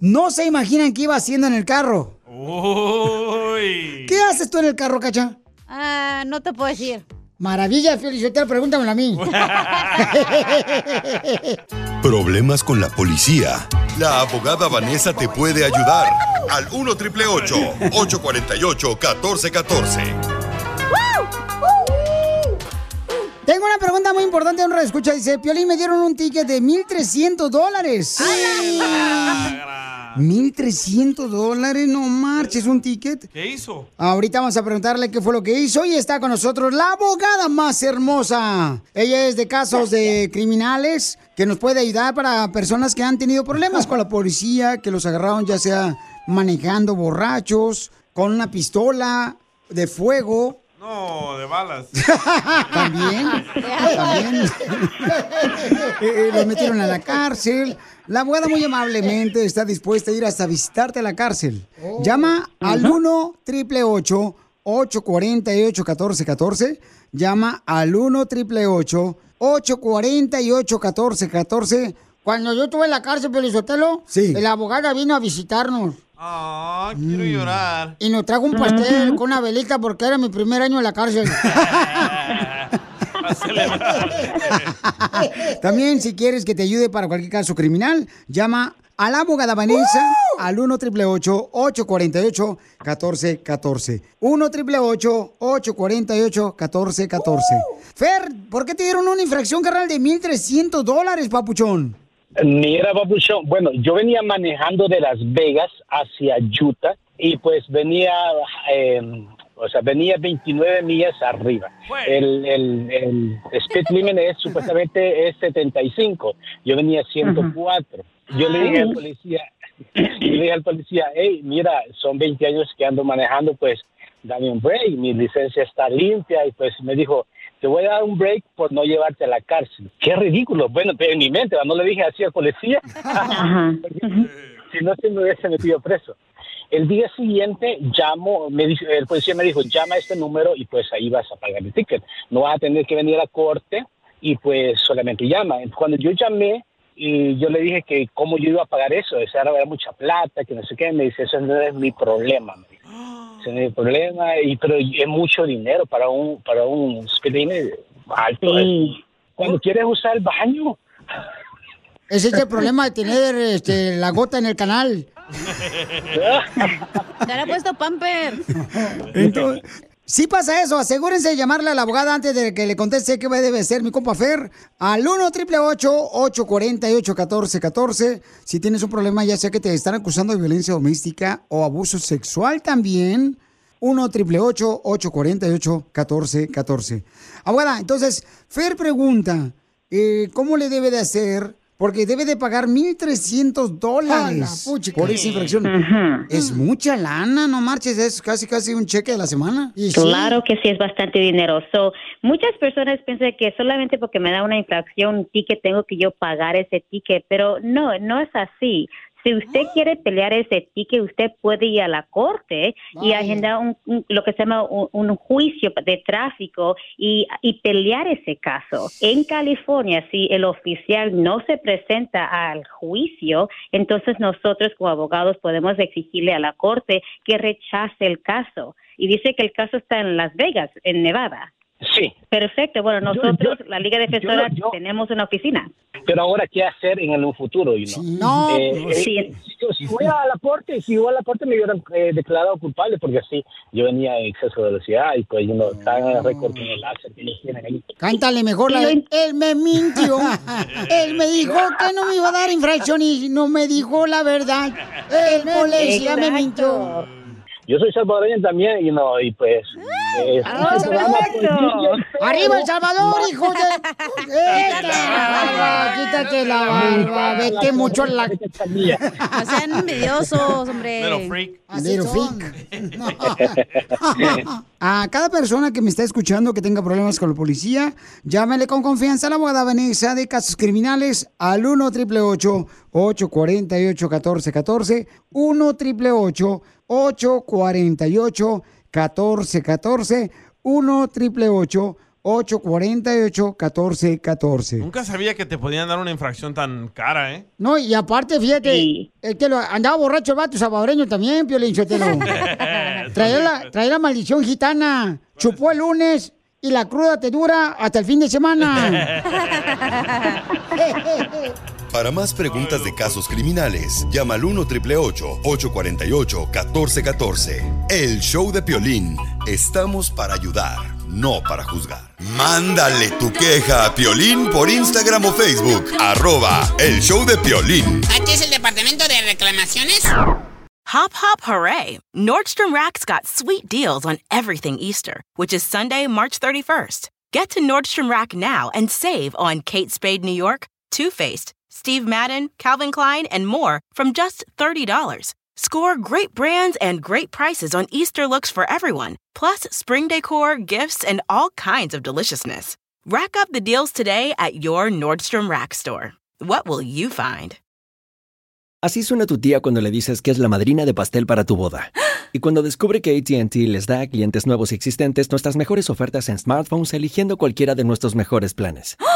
no se imaginan qué iba haciendo en el carro. Uy. ¿Qué haces tú en el carro, cacha? Ah, no te puedo decir. Maravilla, Felicitero, pregúntamelo a mí. Problemas con la policía. La abogada Vanessa te puede ayudar. Al 1 848 1414 Tengo una pregunta muy importante de un escucha. Dice, Piolín, me dieron un ticket de 1.300 dólares. 1.300 dólares, no marches, un ticket. ¿Qué hizo? Ahorita vamos a preguntarle qué fue lo que hizo y está con nosotros la abogada más hermosa. Ella es de casos de criminales que nos puede ayudar para personas que han tenido problemas con la policía, que los agarraron ya sea manejando borrachos, con una pistola de fuego. No, de balas. También, también. Eh, eh, los metieron a la cárcel. La abogada muy amablemente está dispuesta a ir hasta visitarte a la cárcel. Llama al 1 888 848 1414 Llama al 1 888 848 1414 Cuando yo estuve en la cárcel, Pelizotelo, Sí. la abogada vino a visitarnos. Ah, quiero llorar. Y nos trajo un pastel con una velita porque era mi primer año en la cárcel. También, si quieres que te ayude para cualquier caso criminal, llama a la abogada Vanessa al 1 888 848 1414 1 888 848 1414 Fer, ¿por qué te dieron una infracción, carnal, de 1.300 dólares, papuchón? Mira, Papuchón, bueno, yo venía manejando de Las Vegas hacia Utah y pues venía, eh, o sea, venía 29 millas arriba. El, el, el speed limit es supuestamente es 75, yo venía 104. Yo le dije al policía, yo le dije al policía, hey, mira, son 20 años que ando manejando, pues dame un break, mi licencia está limpia y pues me dijo, te voy a dar un break por no llevarte a la cárcel. Qué ridículo. Bueno, pero en mi mente, no le dije así al policía. si no, se me hubiese metido preso. El día siguiente llamo, me dijo, el policía me dijo, llama a este número y pues ahí vas a pagar el ticket. No vas a tener que venir a la corte y pues solamente llama. Cuando yo llamé y yo le dije que cómo yo iba a pagar eso, esa era, mucha plata, que no sé qué, me dice, eso no es mi problema. me dijo. Ese no es mi problema, y, pero es mucho dinero para un, para un alto. es- Cuando quieres usar el baño, Ese es el problema de tener este, la gota en el canal. Te le ha puesto pamper. Entonces, si pasa eso, asegúrense de llamarle a la abogada antes de que le conteste qué debe ser mi compa Fer al 1 888 848 1414 Si tienes un problema, ya sea que te están acusando de violencia doméstica o abuso sexual también, 1 888 848 1414 Abogada, entonces, Fer pregunta, eh, ¿cómo le debe de hacer? Porque debe de pagar 1.300 dólares por esa infracción. Es mucha lana, no marches, es casi casi un cheque de la semana. Y sí. Claro que sí es bastante dinero. So, muchas personas piensan que solamente porque me da una infracción, un ticket, tengo que yo pagar ese ticket, pero no, no es así. Si usted quiere pelear ese ticket, usted puede ir a la corte y agendar un, un- lo que se llama un, un juicio de tráfico y, y pelear ese caso. En California, si el oficial no se presenta al juicio, entonces nosotros como abogados podemos exigirle a la corte que rechace el caso. Y dice que el caso está en Las Vegas, en Nevada. Sí. Perfecto. Bueno, nosotros, yo- la Liga Defensora, yo- tenemos una oficina. Pero ahora, ¿qué hacer en el futuro? you know? No, Eh, pues eh, sí. si, voy a la corte, si voy a la corte me hubieran eh, declarado culpable porque sí, yo venía en exceso de velocidad y pues no estaba en el récord con el láser que ellos tienen ahí. Cántale mejor la de, Él me mintió. Él me dijo que no me iba a dar infracción y no me dijo la verdad. El policía me mintió. Yo soy salvadoreño también y no, y pues... eh, ¡Ah, yo- ¡Arriba El Salvador, hijo de... ¡Quítate la barba! ¡Quítate la barba! ¡Vete mucho a la... No sean envidiosos, hombre. Little freak. Little freak. A cada persona que me está escuchando que tenga problemas con la policía, llámele con confianza a la abogada Vanessa de Casos Criminales al 1 888 848 1414 1 888 848 1414 1 888 848 1414 Nunca sabía que te podían dar una infracción tan cara, ¿eh? No, y aparte, fíjate, el que lo, andaba borracho el vato salvadoreño también, Piolín Sotelo. traía, la, traía la maldición gitana. Chupó el lunes y la cruda te dura hasta el fin de semana. Para más preguntas de casos criminales, llama al 1 848 1414 El show de Piolín. Estamos para ayudar, no para juzgar. Mándale tu queja a Piolín por Instagram o Facebook. Arroba El show de Piolín. ¿Este es el departamento de reclamaciones? Hop, hop, hooray! Nordstrom Rack's got sweet deals on everything Easter, which is Sunday, March 31st. Get to Nordstrom Rack now and save on Kate Spade New York, Too Faced, Steve Madden, Calvin Klein, and more from just $30. Score great brands and great prices on Easter looks for everyone, plus spring decor, gifts, and all kinds of deliciousness. Rack up the deals today at your Nordstrom Rack store. What will you find? Así suena tu tía cuando le dices que es la madrina de pastel para tu boda. Y cuando descubre que ATT les da a clientes nuevos y existentes nuestras mejores ofertas en smartphones eligiendo cualquiera de nuestros mejores planes.